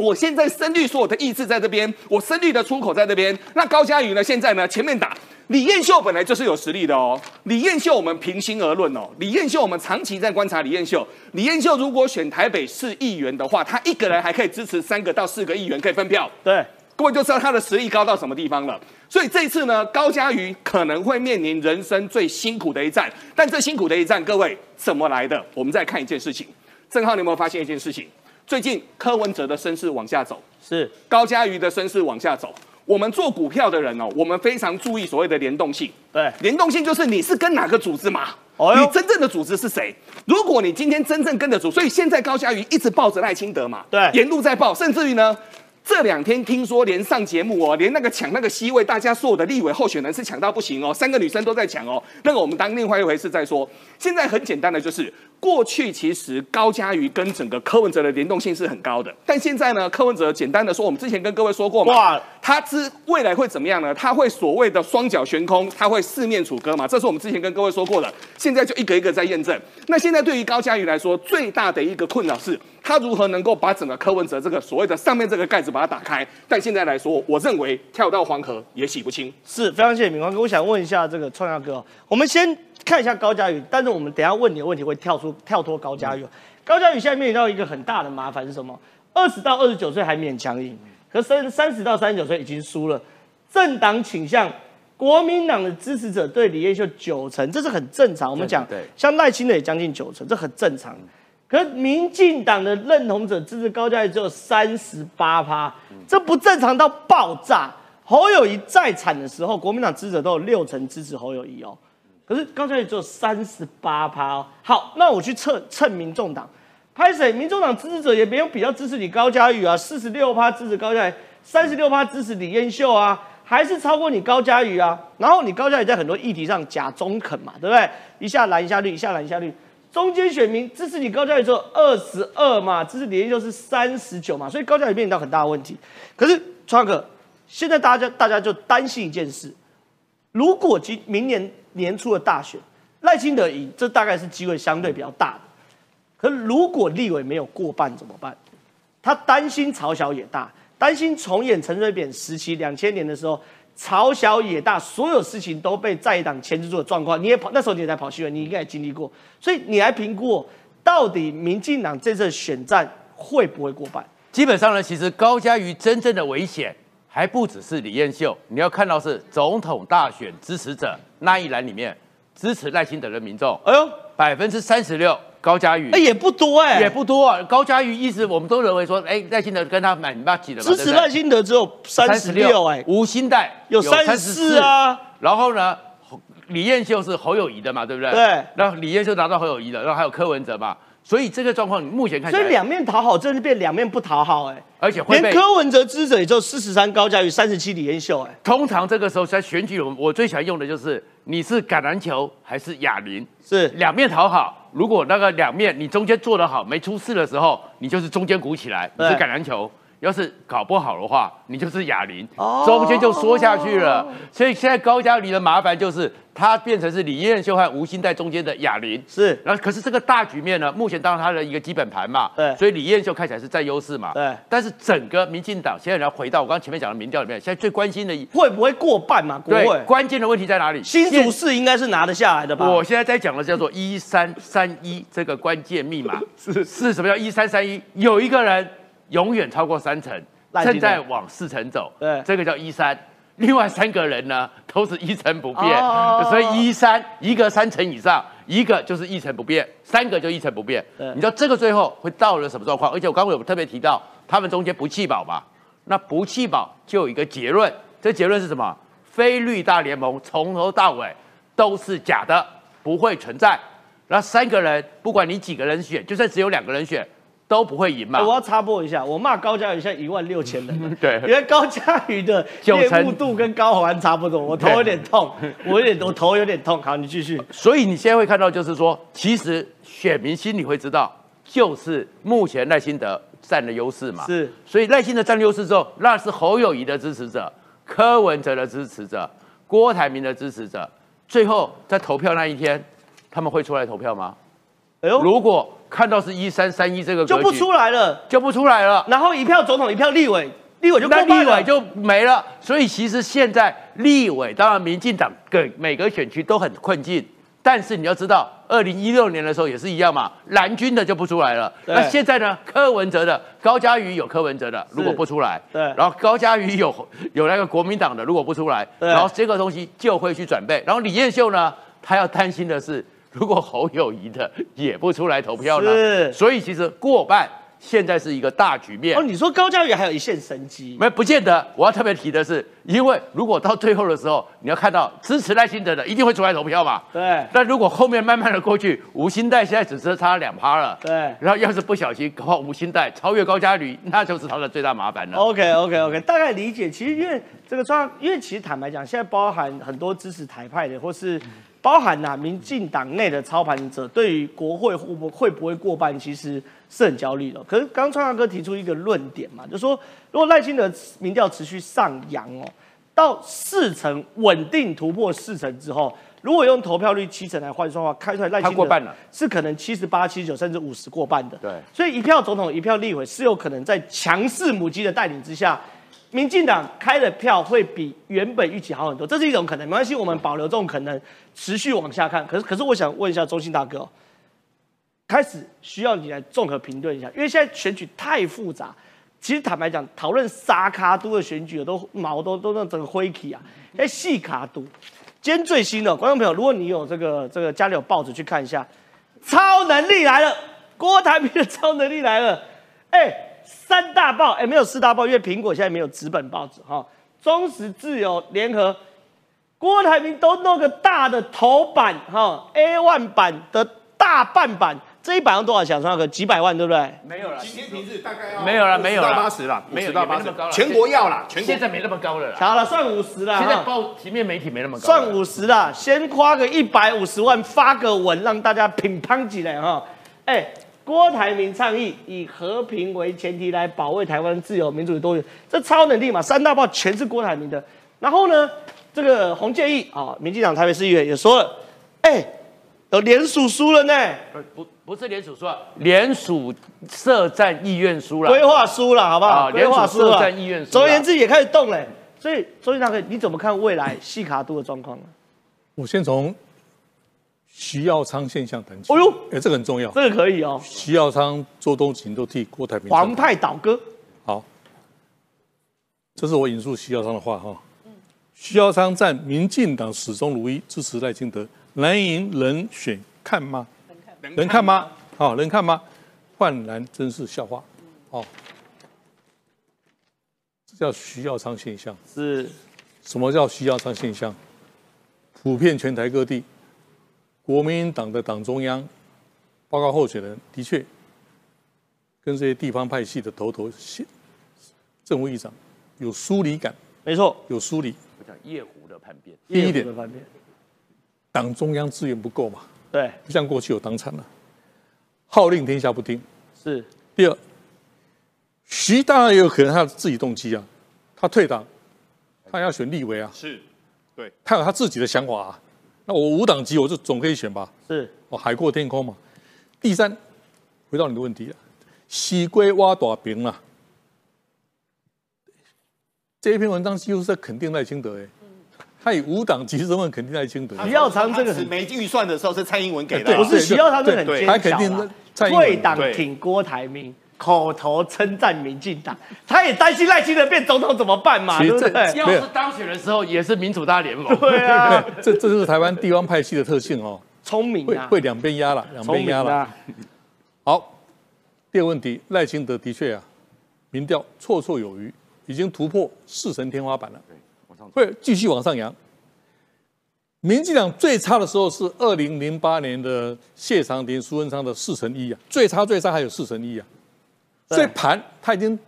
S3: 我现在深绿所有的意志在这边，我深绿的出口在这边。那高嘉瑜呢？现在呢？前面打。李彦秀本来就是有实力的哦。李彦秀，我们平心而论哦。李彦秀，我们长期在观察李彦秀。李彦秀如果选台北市议员的话，他一个人还可以支持三个到四个议员可以分票。
S1: 对，
S3: 各位就知道他的实力高到什么地方了。所以这一次呢，高嘉瑜可能会面临人生最辛苦的一战。但这辛苦的一战，各位怎么来的？我们再看一件事情。郑浩，你有没有发现一件事情？最近柯文哲的身势往下走，
S1: 是
S3: 高嘉瑜的身势往下走。我们做股票的人哦，我们非常注意所谓的联动性。
S1: 对，
S3: 联动性就是你是跟哪个组织嘛？哦，你真正的组织是谁？如果你今天真正跟着组，所以现在高嘉瑜一直抱着赖清德嘛，
S1: 对，
S3: 沿路在抱，甚至于呢。这两天听说连上节目哦，连那个抢那个 C 位，大家所有的立委候选人是抢到不行哦，三个女生都在抢哦。那个我们当另外一回事再说。现在很简单的就是，过去其实高嘉瑜跟整个柯文哲的联动性是很高的，但现在呢，柯文哲简单的说，我们之前跟各位说过嘛，他之未来会怎么样呢？他会所谓的双脚悬空，他会四面楚歌嘛，这是我们之前跟各位说过的，现在就一个一个在验证。那现在对于高嘉瑜来说，最大的一个困扰是。他如何能够把整个柯文哲这个所谓的上面这个盖子把它打开？但现在来说，我认为跳到黄河也洗不清。
S1: 是非常谢谢敏光哥，我想问一下这个创亚哥，我们先看一下高嘉宇，但是我们等下问你的问题会跳出跳脱高嘉宇。高嘉宇现在面临到一个很大的麻烦是什么？二十到二十九岁还勉强赢，可三三十到三十九岁已经输了，政党倾向国民党的支持者对李彦秀九成，这是很正常。我们讲，
S2: 对，
S1: 像赖清德也将近九成，这很正常。可民进党的认同者支持高嘉宇只有三十八趴，这不正常到爆炸。侯友谊在产的时候，国民党支持者都有六成支持侯友谊哦，可是高嘉瑜只有三十八趴哦。好，那我去测蹭民众党，拍谁？民众党支持者也没有比较支持你高嘉宇啊，四十六趴支持高嘉宇，三十六趴支持李彦秀啊，还是超过你高嘉宇啊。然后你高嘉宇在很多议题上假中肯嘛，对不对？一下蓝一下绿，一下蓝一下绿。中间选民支持你高嘉宇只有二十二嘛，支持李彦秀是三十九嘛，所以高嘉宇面临到很大的问题。可是川哥，现在大家大家就担心一件事：如果今明年年初的大选赖清德赢，这大概是机会相对比较大的。可如果立委没有过半怎么办？他担心朝小野大，担心重演陈水扁时期两千年的时候。朝小野大，所有事情都被在党牵制住的状况，你也跑那时候你也在跑新闻，你应该也经历过，所以你来评估到底民进党这次选战会不会过半？
S2: 基本上呢，其实高嘉瑜真正的危险还不只是李彦秀，你要看到是总统大选支持者那一栏里面支持赖清德的民众，哎呦，百分之三十六。高嘉瑜，
S1: 哎，也不多哎，
S2: 也不多啊。高嘉瑜意思，我们都认为说，哎，赖清德跟他蛮蛮挤的
S1: 嘛。支持赖清德只有三十六，哎，
S2: 吴新代
S1: 有三十四啊。
S2: 然后呢，李彦秀是侯友谊的嘛，对不对？
S1: 对。
S2: 然后李彦秀拿到侯友谊的，然后还有柯文哲嘛。所以这个状况目前看，
S1: 所以两面讨好，真是变两面不讨好，哎。
S2: 而且会
S1: 连柯文哲支持者也就四十三，高嘉瑜三十七，李彦秀，哎。
S2: 通常这个时候在选举，我我最喜欢用的就是你是橄榄球还是哑铃，
S1: 是
S2: 两面讨好。如果那个两面你中间做得好，没出事的时候，你就是中间鼓起来，你是橄榄球；要是搞不好的话，你就是哑铃，中间就缩下去了。所以现在高嘉瑜的麻烦就是。他变成是李彦秀和吴兴在中间的哑铃，
S1: 是。
S2: 然后可是这个大局面呢，目前当然他的一个基本盘嘛，
S1: 对。
S2: 所以李彦秀看起来是占优势嘛，
S1: 对。
S2: 但是整个民进党现在要回到我刚刚前面讲的民调里面，现在最关心的
S1: 会不会过半嘛？国会
S2: 关键的问题在哪里？
S1: 新竹市应该是拿得下来的吧？
S2: 我现在在讲的叫做一三三一这个关键密码 <laughs>
S1: 是
S2: 是什么叫一三三一？有一个人永远超过三成，正在往四成走，
S1: 对，
S2: 这个叫一三。另外三个人呢，都是一成不变，所以一三一个三成以上，一个就是一成不变，三个就一成不变。你知道这个最后会到了什么状况？而且我刚刚有特别提到，他们中间不弃保嘛，那不弃保就有一个结论，这结论是什么？非绿大联盟从头到尾都是假的，不会存在。然后三个人，不管你几个人选，就算只有两个人选。都不会赢嘛？
S1: 我要插播一下，我骂高嘉瑜现在一万六千人，<laughs>
S2: 对，
S1: 因为高嘉瑜的业务度跟高宏安差不多，我头有点痛，我有点我头有点痛。好，你继续。
S2: 所以你现在会看到，就是说，其实选民心里会知道，就是目前赖清德占了优势嘛。
S1: 是，
S2: 所以赖清德占优势之后，那是侯友谊的支持者、柯文哲的支持者、郭台铭的支持者，最后在投票那一天，他们会出来投票吗？哎呦，如果。看到是一三三一这个
S1: 就不出来了，
S2: 就不出来了。
S1: 然后一票总统，一票立委，立委就那
S2: 立委就没了。所以其实现在立委，当然民进党各每个选区都很困境。但是你要知道，二零一六年的时候也是一样嘛，蓝军的就不出来了。那现在呢，柯文哲的高嘉瑜有柯文哲的，如果不出来，
S1: 对，
S2: 然后高嘉瑜有有那个国民党的，如果不出来，然后这个东西就会去准备。然后李彦秀呢，他要担心的是。如果侯友谊的也不出来投票呢？所以其实过半现在是一个大局面。
S1: 哦，你说高嘉瑜还有一线生机？
S2: 没，不见得。我要特别提的是，因为如果到最后的时候，你要看到支持赖清德的一定会出来投票嘛。
S1: 对。
S2: 但如果后面慢慢的过去，吴新代现在只是差两趴了。
S1: 对。
S2: 然后要是不小心，搞吴新代超越高嘉瑜，那就是他的最大麻烦了。
S1: OK OK OK，大概理解。其实因为这个状，因为其实坦白讲，现在包含很多支持台派的，或是。包含呐，民进党内的操盘者对于国会会不会不会过半，其实是很焦虑的。可是刚川大哥提出一个论点嘛，就说如果赖清德民调持续上扬哦，到四成稳定突破四成之后，如果用投票率七成来换算的话，开出来赖清德是可能七十八、七十九甚至五十过半的。
S2: 对，
S1: 所以一票总统一票立委是有可能在强势母鸡的带领之下。民进党开的票会比原本预期好很多，这是一种可能。没关系，我们保留这种可能，持续往下看。可是，可是我想问一下中信大哥，开始需要你来综合评论一下，因为现在选举太复杂，其实坦白讲，讨论沙卡都的选举都毛都都那整个灰起啊，哎细卡都。今天最新的观众朋友，如果你有这个这个家里有报纸去看一下，超能力来了，郭台铭的超能力来了，哎，三大报哎没有四大报，因为苹果现在没有纸本报纸哈，中时自由联合，郭台铭都弄个大的头版哈 A one 版的大半版。这一版要多少钱？算个几百万，对不对？
S2: 没有了，
S3: 今天平日大概要
S2: 没有了，没有了，
S3: 八十了，
S2: 没有
S3: 到八十
S2: 没那么高了，
S3: 全国要了，全国
S2: 现在没那么高了啦。
S1: 好了，算五十了。
S2: 现在报平面媒体没那么高，
S1: 算五十了，先花个一百五十万发个文，让大家乒乓起来哈。哎，郭台铭倡议以和平为前提来保卫台湾自由、民主与多元，这超能力嘛，三大报全是郭台铭的。然后呢，这个洪建义啊，民进党台北市议员也说了，哎，有联署书了呢。
S2: 不。不是联署书，联署设战意愿书了，
S1: 规划书了，好不好？规划书
S2: 设战意愿书。
S1: 总而言之，也开始动了。所以，周院长，你怎么看未来细卡度的状况呢？
S13: 我先从徐耀昌现象谈起。哦呦，哎，这个很重要，
S1: 这个可以哦。
S13: 徐耀昌、周东锦都替郭台铭。
S1: 黄派倒戈。
S13: 好，这是我引述徐耀昌的话哈。徐耀昌在民进党始终如一支持赖清德，蓝营人选看吗？能看吗？好，能看吗？焕然真是笑话。哦，这叫徐耀昌现象。
S1: 是，
S13: 什么叫徐耀昌现象？普遍全台各地，国民党的党中央报告候选人的确跟这些地方派系的头头政务议长有疏离感。
S1: 没错，
S13: 有疏离。
S2: 我讲夜壶的叛变。
S13: 第一点，党中央资源不够嘛。
S1: 对，
S13: 不像过去有党产了，号令天下不听。
S1: 是。
S13: 第二，徐当然也有可能他自己动机啊，他退党，他要选立委啊。
S3: 是。对。
S13: 他有他自己的想法啊。那我五党籍，我就总可以选吧。
S1: 是。
S13: 我，海阔天空嘛。第三，回到你的问题了，西归挖大饼啊。这一篇文章几乎是在肯定赖清德哎。他以五党籍身份肯定赖清德。
S1: 徐耀昌这个
S3: 没预算的时候是蔡英文给的，
S1: 不是徐耀昌这很坚
S13: 强。他肯定
S1: 退党挺郭台铭，口头称赞民进党，他也担心赖清德变总统怎么办嘛？对不对？
S2: 要是当选的时候也是民主大联盟。
S1: 对啊，<laughs>
S13: 这这就是台湾地方派系的特性哦。
S1: 聪明
S13: 啊，会两边压了，两边压了。好，第二个问题，赖清德的确啊，民调绰绰有余，已经突破四成天花板了。会继续往上扬。民进党最差的时候是二零零八年的谢长廷、苏文昌的四成一啊，最差最差还有四成一啊。所以盘它已经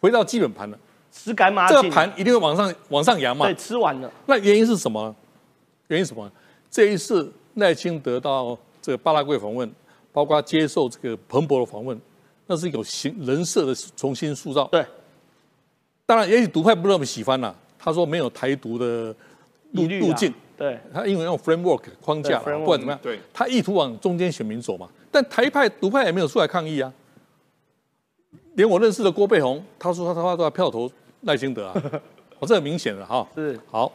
S13: 回到基本盘了，
S1: 吃干麻
S13: 这个盘一定会往上往上扬嘛。
S1: 对，吃完了。
S13: 那原因是什么？原因什么？这一次赖清德到这个巴拉圭访问，包括接受这个彭博的访问，那是有形人设的重新塑造。
S1: 对。
S13: 当然，也许独派不那么喜欢了。他说没有台独的路路径，
S1: 对
S13: 他因为用 framework 框架，不管怎么样，
S3: 对，
S13: 他意图往中间选民走嘛。但台派独派也没有出来抗议啊，连我认识的郭背红，他说他他都要票投赖清德啊，我 <laughs> 这很明显的哈。
S1: 是
S13: 好，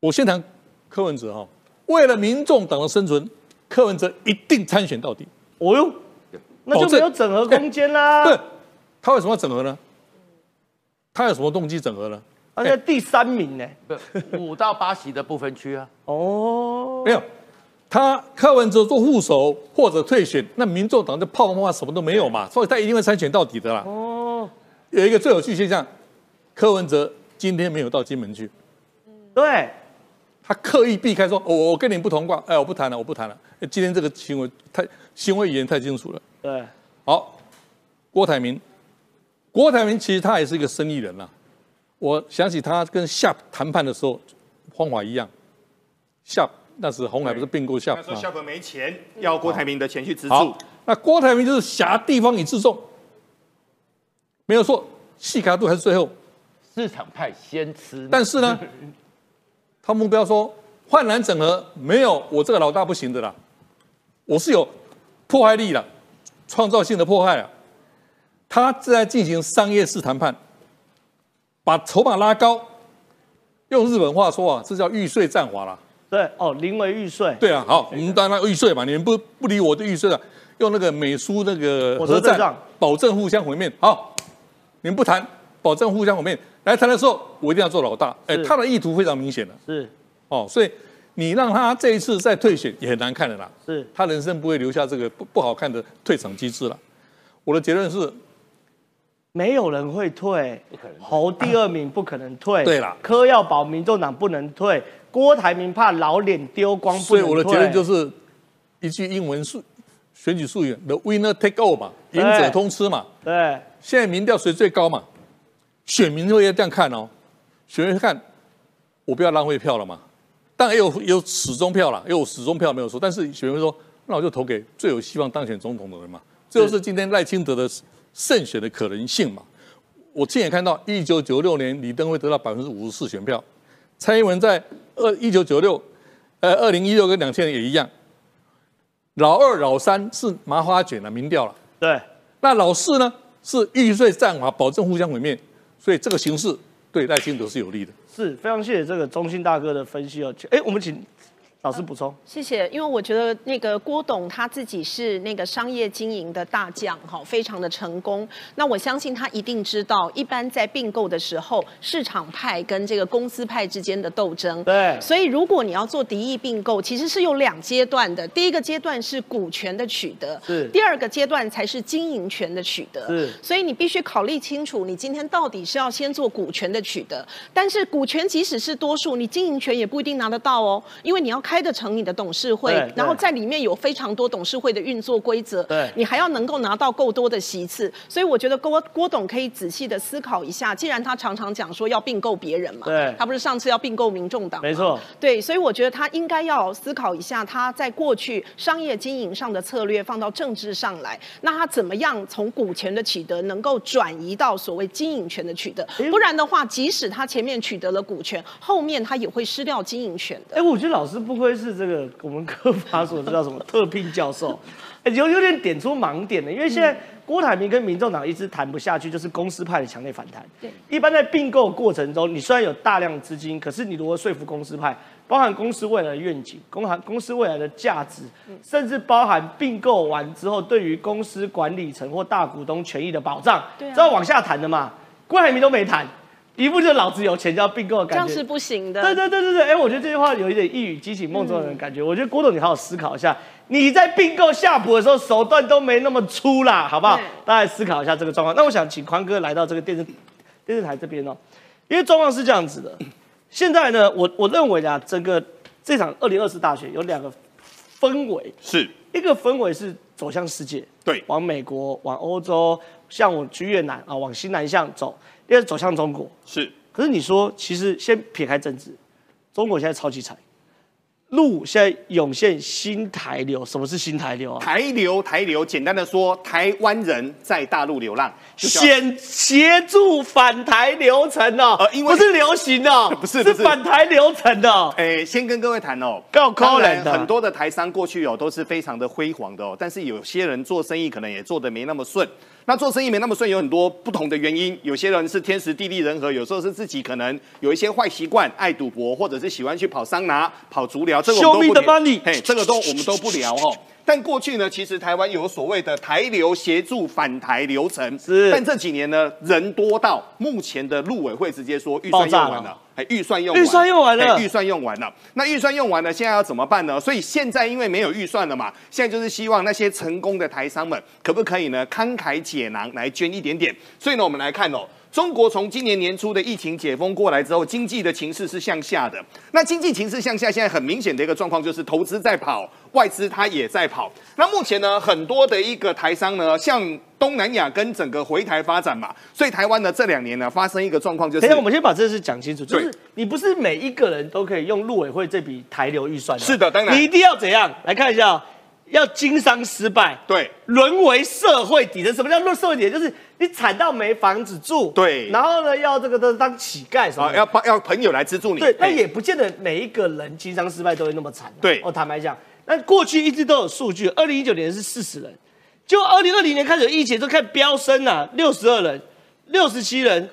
S13: 我先谈柯文哲哈，为了民众党的生存，柯文哲一定参选到底。
S1: 哦哟，那就没有整合空间啦。
S13: 对，他为什么要整合呢？他有什么动机整合呢？
S1: 而且第三名呢？
S2: 五到八席的不分区啊。
S1: 哦，
S13: 没有，他柯文哲做副手或者退选，那民众党就泡沫化，什么都没有嘛。所以他一定会参选到底的啦。哦，有一个最有趣现象，柯文哲今天没有到金门去。
S1: 对，
S13: 他刻意避开说：“我我跟你不同卦，哎，我不谈了，我不谈了。”今天这个行为太行为语言太清楚了。
S1: 对，
S13: 好，郭台铭。郭台铭其实他也是一个生意人呐，我想起他跟夏谈判的时候方法一样，夏那时红海不是并购夏，
S3: 那时候夏普没钱，要郭台铭的钱去资助。
S13: 那郭台铭就是挟地方以自重，没有错，细卡度还是最后，
S2: 市场派先吃。
S13: 但是呢，<laughs> 他目标说焕然整合没有我这个老大不行的啦，我是有破坏力的，创造性的破坏啊。他正在进行商业式谈判，把筹码拉高，用日本话说啊，这叫玉碎战法啦。
S1: 对，哦，临为预税。
S13: 对啊，好，我们当然预税嘛，你们不不理我的预税了。用那个美苏那个
S1: 火车
S13: 核战保证互相毁灭。好，你们不谈，保证互相毁灭，来谈的时候，我一定要做老大。哎，他的意图非常明显了。
S1: 是
S13: 哦，所以你让他这一次再退选也很难看的啦。
S1: 是，
S13: 他人生不会留下这个不不好看的退场机制了。我的结论是，
S1: 没有人会退，侯第二名不可能退。
S13: 对了
S1: 柯要保民众党不能退，郭台铭怕老脸丢光。
S13: 所以我的结论就是一句英文术选举术语：the winner take all 嘛，赢者通吃嘛。
S1: 对，
S13: 现在民调谁最高嘛？选民会这样看哦，选民会看，我不要浪费票了嘛。当然也有有始终票了，也有始终票没有说，但是选民会说，那我就投给最有希望当选总统的人嘛。这就是今天赖清德的胜选的可能性嘛。我亲眼看到，一九九六年李登辉得到百分之五十四选票，蔡英文在二一九九六，呃，二零一六跟两千年也一样。老二、老三是麻花卷的民调了，
S1: 对，
S13: 那老四呢是玉碎战法，保证互相毁灭，所以这个形势对赖清德是有利的。
S1: 是非常谢谢这个中信大哥的分析哦。哎，我们请老师补充。
S4: 谢谢，因为我觉得那个郭董他自己是那个商业经营的大将，哈，非常的成功。那我相信他一定知道，一般在并购的时候，市场派跟这个公司派之间的斗争。
S1: 对
S4: 所以如果你要做敌意并购，其实是有两阶段的。第一个阶段是股权的取得，
S1: 是
S4: 第二个阶段才是经营权的取得。
S1: 是
S4: 所以你必须考虑清楚，你今天到底是要先做股权的取得，但是股权即使是多数，你经营权也不一定拿得到哦，因为你要开得成你的董事会然后在里面有非常多董事会的运作规则，
S1: 对。
S4: 你还要能够拿到够多的席次，所以我觉得郭郭董可以仔细的思考一下，既然他常常讲说要并购别人嘛，
S1: 对。
S4: 他不是上次要并购民众党
S1: 没错，
S4: 对，所以我觉得他应该要思考一下，他在过去商业经营上的策略放到政治上来，那他怎么样从股权的取得能够转移到所谓经营权的取得？不然的话，即使他前面取得了股权，后面他也会失掉经营权的。
S1: 哎，我觉得老师不愧是这个我们科法所知道什么特聘教授，<laughs> 哎有有点点出盲点了，因为现在郭台铭跟民众党一直谈不下去，就是公司派的强烈反弹。
S4: 对，
S1: 一般在并购过程中，你虽然有大量资金，可是你如何说服公司派，包含公司未来的愿景，包含公司未来的价值，甚至包含并购完之后对于公司管理层或大股东权益的保障，
S4: 对啊。
S1: 这要往下谈的嘛。郭台铭都没谈，一副就老子有钱就要并购的感觉。
S4: 这样是不行的。
S1: 对对对对对，哎，我觉得这句话有一点一语激起梦中人的感觉。我觉得郭董，你好好思考一下，你在并购夏普的时候手段都没那么粗啦，好不好？大家思考一下这个状况。那我想请宽哥来到这个电视电视台这边哦，因为状况是这样子的。现在呢，我我认为啊，整个这场二零二四大选有两个氛围，
S3: 是
S1: 一个氛围是走向世界，
S3: 对，
S1: 往美国、往欧洲，像我去越南啊，往西南向走；第二走向中国，
S3: 是。
S1: 可是你说，其实先撇开政治，中国现在超级惨，路现在涌现新台流。什么是新台流啊？
S3: 台流，台流，简单的说，台湾人在大陆流浪，
S1: 协协助反台流程哦，
S3: 呃因为
S1: 不是流行哦，<laughs>
S3: 不是是
S1: 是反台流程的哦。
S3: 诶，先跟各位谈哦，
S1: 告
S3: 高
S1: 人的
S3: 很多的台商过去哦都是非常的辉煌的哦，但是有些人做生意可能也做得没那么顺。那做生意没那么顺，有很多不同的原因。有些人是天时地利人和，有时候是自己可能有一些坏习惯，爱赌博，或者是喜欢去跑桑拿、跑足疗，这个我们都不
S1: money
S3: 嘿，这个都我们都不聊哦。但过去呢，其实台湾有所谓的台流协助反台流程，
S1: 是
S3: 但这几年呢，人多到目前的陆委会直接说预算用完了，哎，预算用完
S1: 预算用完了
S3: 哎预算用完了。那预算用完了，现在要怎么办呢？所以现在因为没有预算了嘛，现在就是希望那些成功的台商们可不可以呢慷慨解囊来捐一点点。所以呢，我们来看哦。中国从今年年初的疫情解封过来之后，经济的情势是向下的。那经济情势向下，现在很明显的一个状况就是投资在跑，外资它也在跑。那目前呢，很多的一个台商呢，向东南亚跟整个回台发展嘛，所以台湾呢这两年呢发生一个状况就是，
S1: 等一下，我们先把这事讲清楚，就是你不是每一个人都可以用陆委会这笔台流预算的，
S3: 是的当然
S1: 你一定要怎样？来看一下哦，要经商失败，
S3: 对，
S1: 沦为社会底层。什么叫沦社会底层？就是你惨到没房子住，
S3: 对
S1: 然后呢，要这个的当乞丐什么
S3: 啊，要帮要朋友来资助你，
S1: 对，那也不见得每一个人经商失败都会那么惨啊。
S3: 对
S1: 我坦白讲，那过去一直都有数据，二零一九年是四十人，就二零二零年开始有疫情，就开始飙升啊，六十二人、六十七人、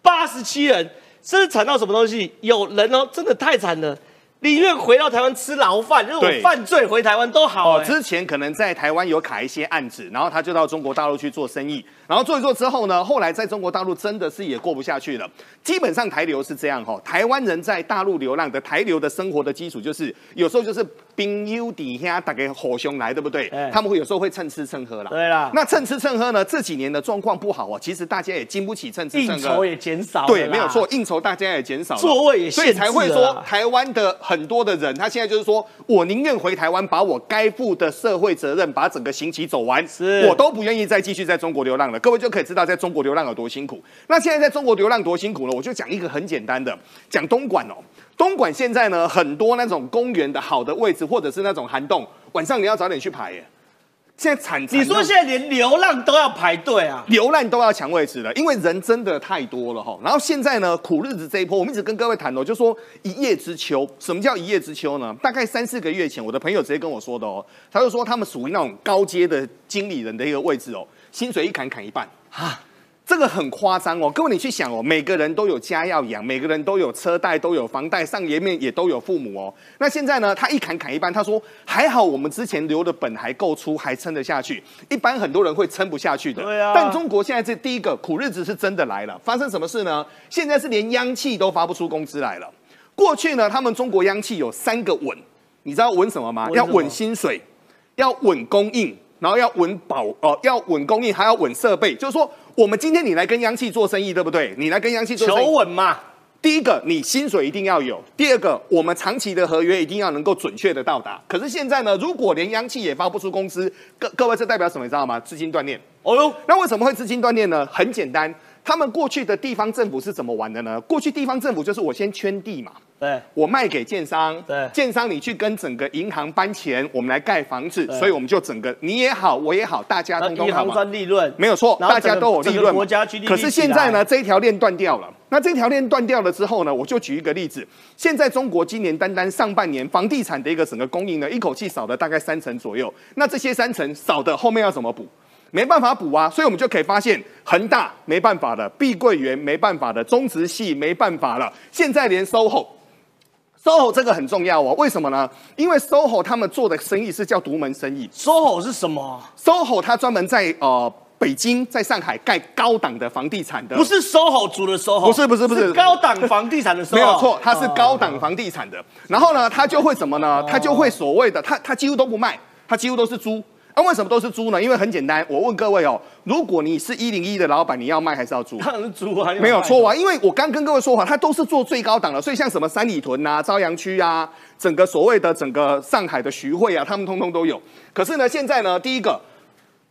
S1: 八十七人，甚至惨到什么东西？有人哦，真的太惨了，宁愿回到台湾吃牢饭，就是我犯罪回台湾都好、
S3: 之前可能在台湾有卡一些案子，然后他就到中国大陆去做生意，然后做一做之后呢，后来在中国大陆真的是也过不下去了。基本上台流是这样哈，台湾人在大陆流浪的台流的生活的基础就是有时候就是冰优底下打给火兄来，对不对？他们会有时候会蹭吃蹭喝啦。
S1: 对啦
S3: 那蹭吃蹭喝呢，这几年的状况不好啊，其实大家也经不起蹭吃蹭喝，
S1: 应酬也减少了
S3: 对，没有错，应酬大家也减少了，
S1: 座位也
S3: 所以才会说台湾的很多的人，他现在就是说我宁愿回台湾，把我该负的社会责任，把整个刑期走完，
S1: 是
S3: 我都不愿意再继续在中国流浪了。各位就可以知道，在中国流浪有多辛苦。那现在在中国流浪多辛苦呢？我就讲一个很简单的，讲东莞哦。东莞现在呢，很多那种公园的好的位置，或者是那种涵洞，晚上你要早点去排耶。现在惨，
S1: 你说现在连流浪都要排队啊？
S3: 流浪都要抢位置了，因为人真的太多了哈。然后现在呢，苦日子这一波，我们一直跟各位谈哦，就说一叶知秋。什么叫一叶知秋呢？大概三四个月前，我的朋友直接跟我说的哦，他就说他们属于那种高阶的经理人的一个位置哦，薪水一砍砍一半啊。这个很夸张哦，各位你去想哦，每个人都有家要养，每个人都有车贷，都有房贷，上爷面也都有父母哦。那现在呢，他一砍砍一半，他说还好我们之前留的本还够出，还撑得下去。一般很多人会撑不下去的。
S1: 对啊
S3: 但中国现在这第一个苦日子是真的来了，发生什么事呢？现在是连央企都发不出工资来了。过去呢，他们中国央企有三个稳，你知道稳什么吗？要稳薪水，要稳供应，然后要稳保哦、要稳供应，还要稳设备。就是说，我们今天你来跟央企做生意，对不对？你来跟央企做生意，
S1: 求稳嘛。
S3: 第一个，你薪水一定要有；第二个，我们长期的合约一定要能够准确的到达。可是现在呢，如果连央企也发不出工资，各各位这代表什么？你知道吗？资金断裂。
S1: 哦哟，
S3: 那为什么会资金断裂呢？很简单，他们过去的地方政府是怎么玩的呢？过去地方政府就是我先圈地嘛，
S1: 对，
S3: 我卖给建商，
S1: 对
S3: 建商你去跟整个银行搬钱，我们来盖房子，所以我们就整个你也好，我也好，大家通通
S1: 银行
S3: 好。
S1: 赚利润，
S3: 没有错，大家都有利润可是现在呢，这一条链断掉了。那这条链断掉了之后呢，我就举一个例子。现在中国今年单单上半年房地产的一个整个供应呢，一口气少了大概三成左右。那这些三成少的后面要怎么补？没办法补啊，所以我们就可以发现，恒大没办法了，碧桂园没办法了，中植系没办法了，现在连 SOHO。SOHO 这个很重要哦，为什么呢？因为 SOHO 他们做的生意是叫独门生意。
S1: SOHO 是什么
S3: ？SOHO 它专门在呃北京、在上海盖高档的房地产的，
S1: 不是 SOHO 族的 SOHO，
S3: 不是不是不是
S1: 高档房地产的 SOHO，
S3: 没有错，它是高档房地产的。然后呢，它就会什么呢？它就会所谓的，它它几乎都不卖，它几乎都是租。那、为什么都是租呢？因为很简单，我问各位哦，如果你是一零一的老板，你要卖还是要租？
S1: 当然是租啊，
S3: 没有错啊，因为我刚跟各位说哈，它都是做最高档的，所以像什么三里屯啊、朝阳区啊，整个所谓的整个上海的徐汇啊，他们通通都有。可是呢，现在呢，第一个。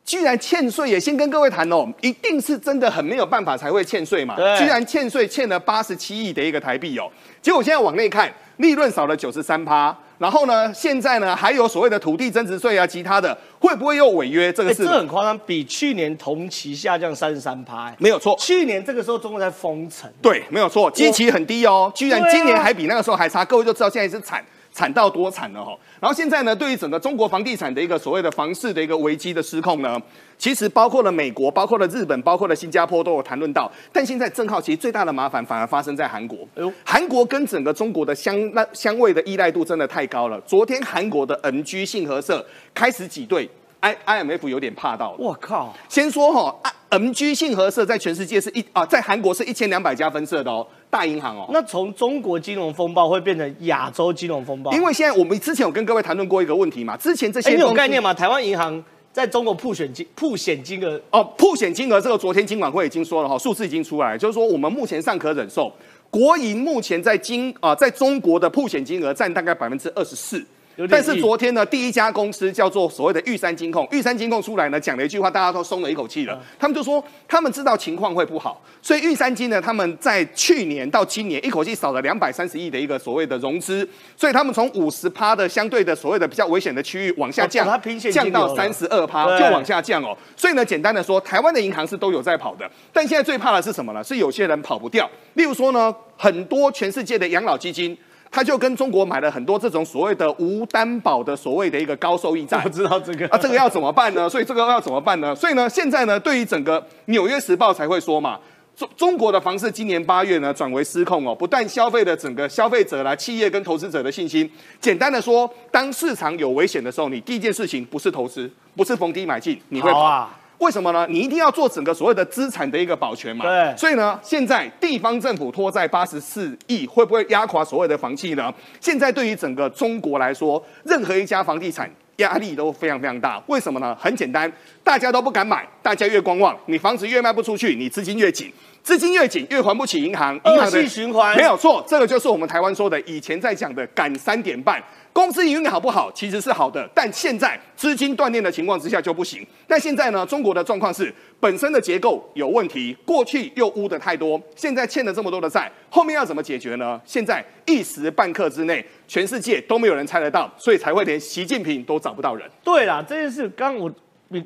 S3: 居然欠税也先跟各位谈哦，一定是真的很没有办法才会欠税嘛。
S1: 对
S3: 居然欠税欠了八十七亿的一个台币哦，结果现在往内看，利润少了九十三趴，然后呢，现在呢还有所谓的土地增值税啊，其他的会不会又违约？这个
S1: 哎，
S3: 是、
S1: 这很夸张，比去年同期下降三十三趴，
S3: 没有错。
S1: 去年这个时候中国在封城，
S3: 对，没有错，基期很低哦，居然今年还比那个时候还差，各位就知道现在是惨。惨到多惨了哈！然后现在呢，对于整个中国房地产的一个所谓的房市的一个危机的失控呢，其实包括了美国、包括了日本、包括了新加坡都有谈论到。但现在正好，其实最大的麻烦反而发生在韩国。韩国跟整个中国的相那相位的依赖度真的太高了。昨天韩国的 NG 信合社开始挤兑，I IMF 有点怕到了。
S1: 我靠！
S3: 先说哈、啊、，MG 信合社在全世界是一啊，在韩国是一千两百家分社的哦，大银行哦。
S1: 那从中国金融风暴会变成亚洲金融风暴，
S3: 因为现在我们之前有跟各位谈论过一个问题嘛，之前这些
S1: 哎，你有概念吗？台湾银行在中国铺选金铺险金额
S3: 哦，铺险金额这个昨天金管会已经说了哈，数字已经出来了，就是说我们目前尚可忍受。国营目前在金啊、在中国的铺险金额占大概百分之二十四。但是昨天呢，第一家公司叫做所谓的玉山金控，玉山金控出来呢讲了一句话，大家都松了一口气了。他们就说他们知道情况会不好，所以玉山金呢，他们在去年到今年一口气少了两百三十亿的一个所谓的融资，所以他们从五十趴的相对的所谓的比较危险的区域往下降，降到三十二趴就往下降哦。所以呢，简单的说，台湾的银行是都有在跑的，但现在最怕的是什么呢？是有些人跑不掉。例如说呢，很多全世界的养老基金。他就跟中国买了很多这种所谓的无担保的所谓的一个高收益债，<laughs>
S1: 我知道这个
S3: 啊，这个要怎么办呢？所以这个要怎么办呢？所以呢，现在呢，对于整个《纽约时报》才会说嘛，中中国的房市今年八月呢转为失控哦，不但消费的整个消费者啦、企业跟投资者的信心，简单的说，当市场有危险的时候，你第一件事情不是投资，不是逢低买进，你会跑。
S1: 啊
S3: 为什么呢？你一定要做整个所谓的资产的一个保全嘛。
S1: 对
S3: 所以呢，现在地方政府拖债八十四亿，会不会压垮所谓的房企呢？现在对于整个中国来说，任何一家房地产压力都非常非常大。为什么呢？很简单，大家都不敢买，大家越观望，你房子越卖不出去，你资金越紧。资金越紧，越还不起银行，银行的
S1: 循环
S3: 没有错，这个就是我们台湾说的，以前在讲的赶三点半。公司营运好不好，其实是好的，但现在资金断裂的情况之下就不行。但现在呢，中国的状况是本身的结构有问题，过去又污的太多，现在欠了这么多的债，后面要怎么解决呢？现在一时半刻之内，全世界都没有人猜得到，所以才会连习近平都找不到人。
S1: 对啦，这件事刚刚我你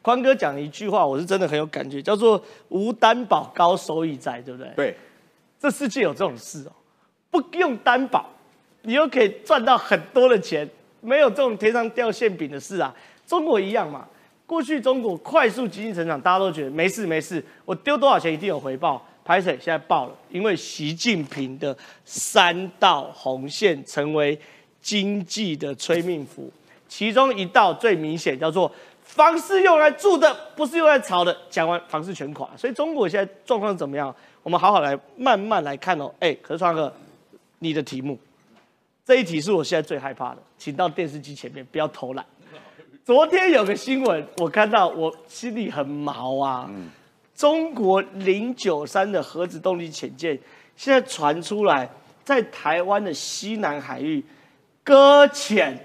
S1: 宽哥讲了一句话，我是真的很有感觉，叫做“无担保高收益债”，对不对？
S3: 对，
S1: 这世界有这种事哦，不用担保，你又可以赚到很多的钱，没有这种天上掉馅饼的事啊。中国一样嘛，过去中国快速经济成长，大家都觉得没事没事，我丢多少钱一定有回报。拍水现在爆了，因为习近平的三道红线成为经济的催命符，其中一道最明显叫做房是用来住的，不是用来炒的。讲完房市全垮，所以中国现在状况怎么样？我们好好来慢慢来看哦。哎，可是川哥，你的题目这一题是我现在最害怕的，请到电视机前面，不要偷懒。昨天有个新闻，我看到我心里很毛啊。中国零九三的核子动力潜舰现在传出来，在台湾的西南海域搁浅，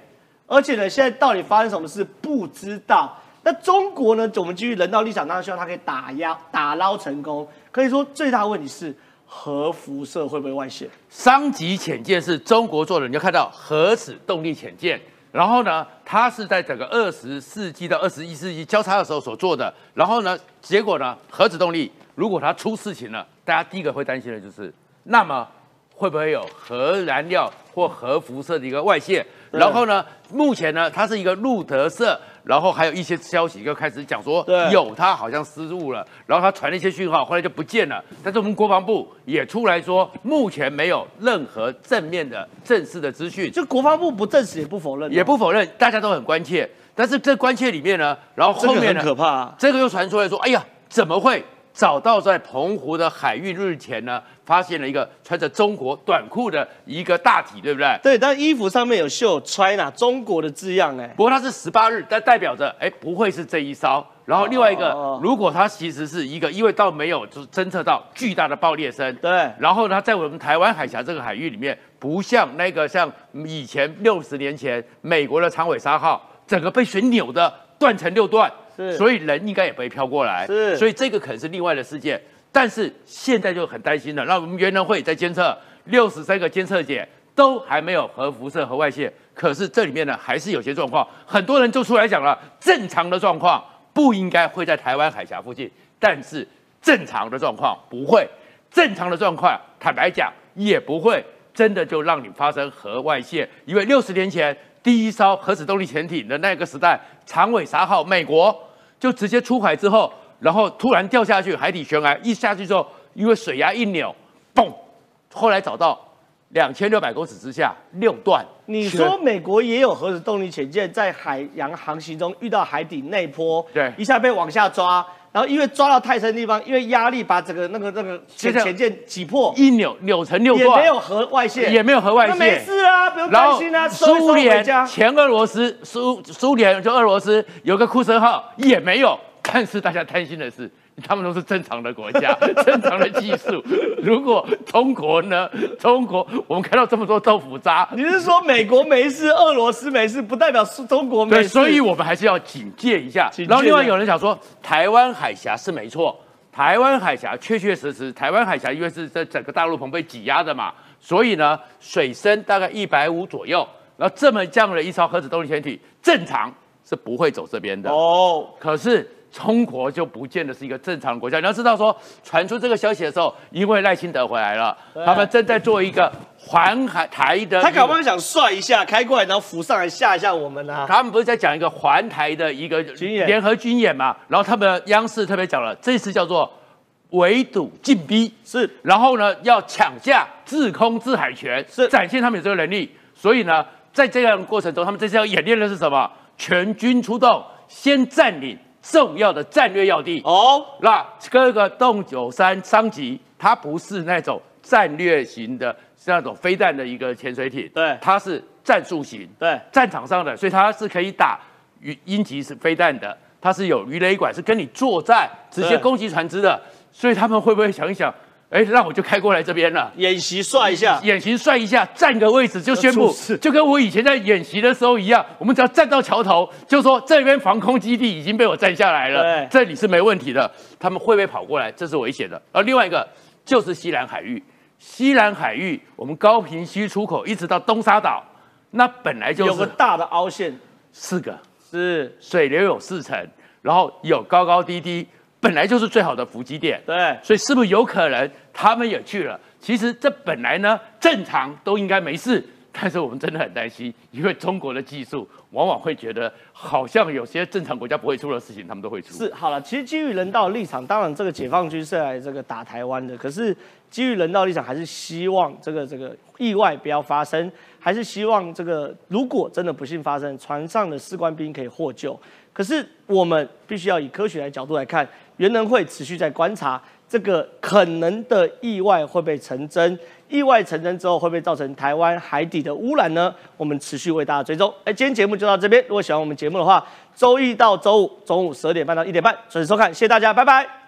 S1: 而且呢，现在到底发生什么事不知道。那中国呢？我们基于人道立场，当然希望它可以打压、打捞成功。可以说，最大的问题是核辐射会不会外泄？
S2: 商级潜舰是中国做的，你就看到核子动力潜舰。然后呢，它是在整个二十世纪到二十一世纪交叉的时候所做的。然后呢，结果呢，核子动力如果它出事情了，大家第一个会担心的就是，那么会不会有核燃料或核辐射的一个外泄？
S1: 对
S2: 然后呢，目前呢，它是一个路德社，然后还有一些消息就开始讲说
S1: 对。
S2: 有他好像失误了，然后他传了一些讯号，后来就不见了。但是我们国防部也出来说，目前没有任何正面的正式的资讯，
S1: 就国防部不证实也不否认哦，
S2: 也不否认，大家都很关切。但是这关切里面呢，然后后面呢，
S1: 这个很可怕啊。
S2: 这个又传出来说，哎呀，怎么会找到在澎湖的海域日前呢，发现了一个穿着中国短裤的一个大体，对不对？
S1: 对，但衣服上面有绣 China 中国的字样，哎，
S2: 不过它是十八日，但代表着哎不会是这一艘。然后另外一个，
S1: 哦
S2: 如果它其实是一个，因为到没有就是侦测到巨大的爆裂声，
S1: 对，
S2: 然后呢，在我们台湾海峡这个海域里面，不像那个像以前六十年前美国的长尾鲨号，整个被水扭的断成六段，
S1: 是。
S2: 所以人应该也不会飘过来，
S1: 是。
S2: 所以这个可能是另外的事件。但是现在就很担心了，那我们原能会在监测六十三个监测点都还没有核辐射核外泄，可是这里面呢还是有些状况，很多人就出来讲了，正常的状况不应该会在台湾海峡附近，但是正常的状况不会，正常的状况坦白讲也不会真的就让你发生核外泄，因为六十年前第一艘核子动力潜艇的那个时代，长尾沙号美国就直接出海之后，然后突然掉下去海底悬崖，一下去之后，因为水压一扭，嘣，后来找到两千六百公尺之下六段。
S1: 你说美国也有核子动力潜舰在海洋航行中遇到海底内坡，
S2: 对
S1: 一下被往下抓，然后因为抓到太深的地方，因为压力把整个那个那个潜潜舰挤破，
S2: 一扭扭成六段，
S1: 也没有核外泄，
S2: 也没有核外泄，
S1: 那没事啊，不用担心啊，
S2: 苏联
S1: 家。
S2: 前俄罗斯苏苏联就俄罗斯有个库森号也没有，但是大家担心的是。他们都是正常的国家，正常的技术。如果中国呢？中国我们看到这么多豆腐渣，
S1: 你是说美国没事，俄罗斯没事，不代表是中国没
S2: 对，
S1: 事？
S2: 所以我们还是要警戒一下。然后另外有人想说，台湾海峡是没错，台湾海峡确确实实，台湾海峡因为是在整个大陆棚被挤压的嘛，所以呢水深大概一百五左右，然后这么这样的一艘核子动力潜艇，正常是不会走这边的。
S1: 哦，
S2: 可是。中国就不见得是一个正常的国家。你要知道说，传出这个消息的时候，因为赖清德回来了，他们正在做一个环海台的，
S1: 他搞不好想帅一下，开过来，然后浮上来吓一下我们啊。
S2: 他们不是在讲一个环台的一个
S1: 军演
S2: 联合军演嘛？然后他们央视特别讲了，这次叫做围堵进逼，
S1: 是，
S2: 然后呢要抢下制空制海权，
S1: 是
S2: 展现他们有这个能力。所以呢，在这样的过程中，他们这次要演练的是什么？全军出动，先占领重要的战略要地。
S1: 哦，
S2: 那这个洞九三商级，它不是那种战略型的，是那种飞弹的一个潜水艇，
S1: 对，
S2: 它是战术型，
S1: 对，
S2: 战场上的，所以它是可以打鱼鹰击是飞弹的，它是有鱼雷管，是跟你作战，直接攻击船只的。所以他们会不会想一想？哎，那我就开过来这边了，
S1: 演习算一下，
S2: 演习算一下，占个位置就宣布就跟我以前在演习的时候一样，我们只要站到桥头，就说这边防空基地已经被我占下来了
S1: 对，
S2: 这里是没问题的。他们会不会跑过来？这是危险的。而另外一个就是西南海域，西南海域我们高平西出口一直到东沙岛，那本来就是
S1: 有个大的凹陷，
S2: 四个。
S1: 是。
S2: 水流有四层，然后有高高低低，本来就是最好的伏击点。
S1: 对，
S2: 所以是不是有可能他们也去了？其实这本来呢正常都应该没事，但是我们真的很担心，因为中国的技术往往会觉得好像有些正常国家不会出的事情，他们都会出。
S1: 是好了，其实基于人道立场，当然这个解放军是来这个打台湾的，可是基于人道立场，还是希望这个这个意外不要发生，还是希望这个如果真的不幸发生，船上的士官兵可以获救。可是我们必须要以科学的角度来看，原能会持续在观察这个可能的意外会不会成真，意外成真之后会不会造成台湾海底的污染呢？我们持续为大家追踪。哎，今天节目就到这边，如果喜欢我们节目的话，周一到周五中午十二点半到一点半准时收看，谢谢大家，拜拜。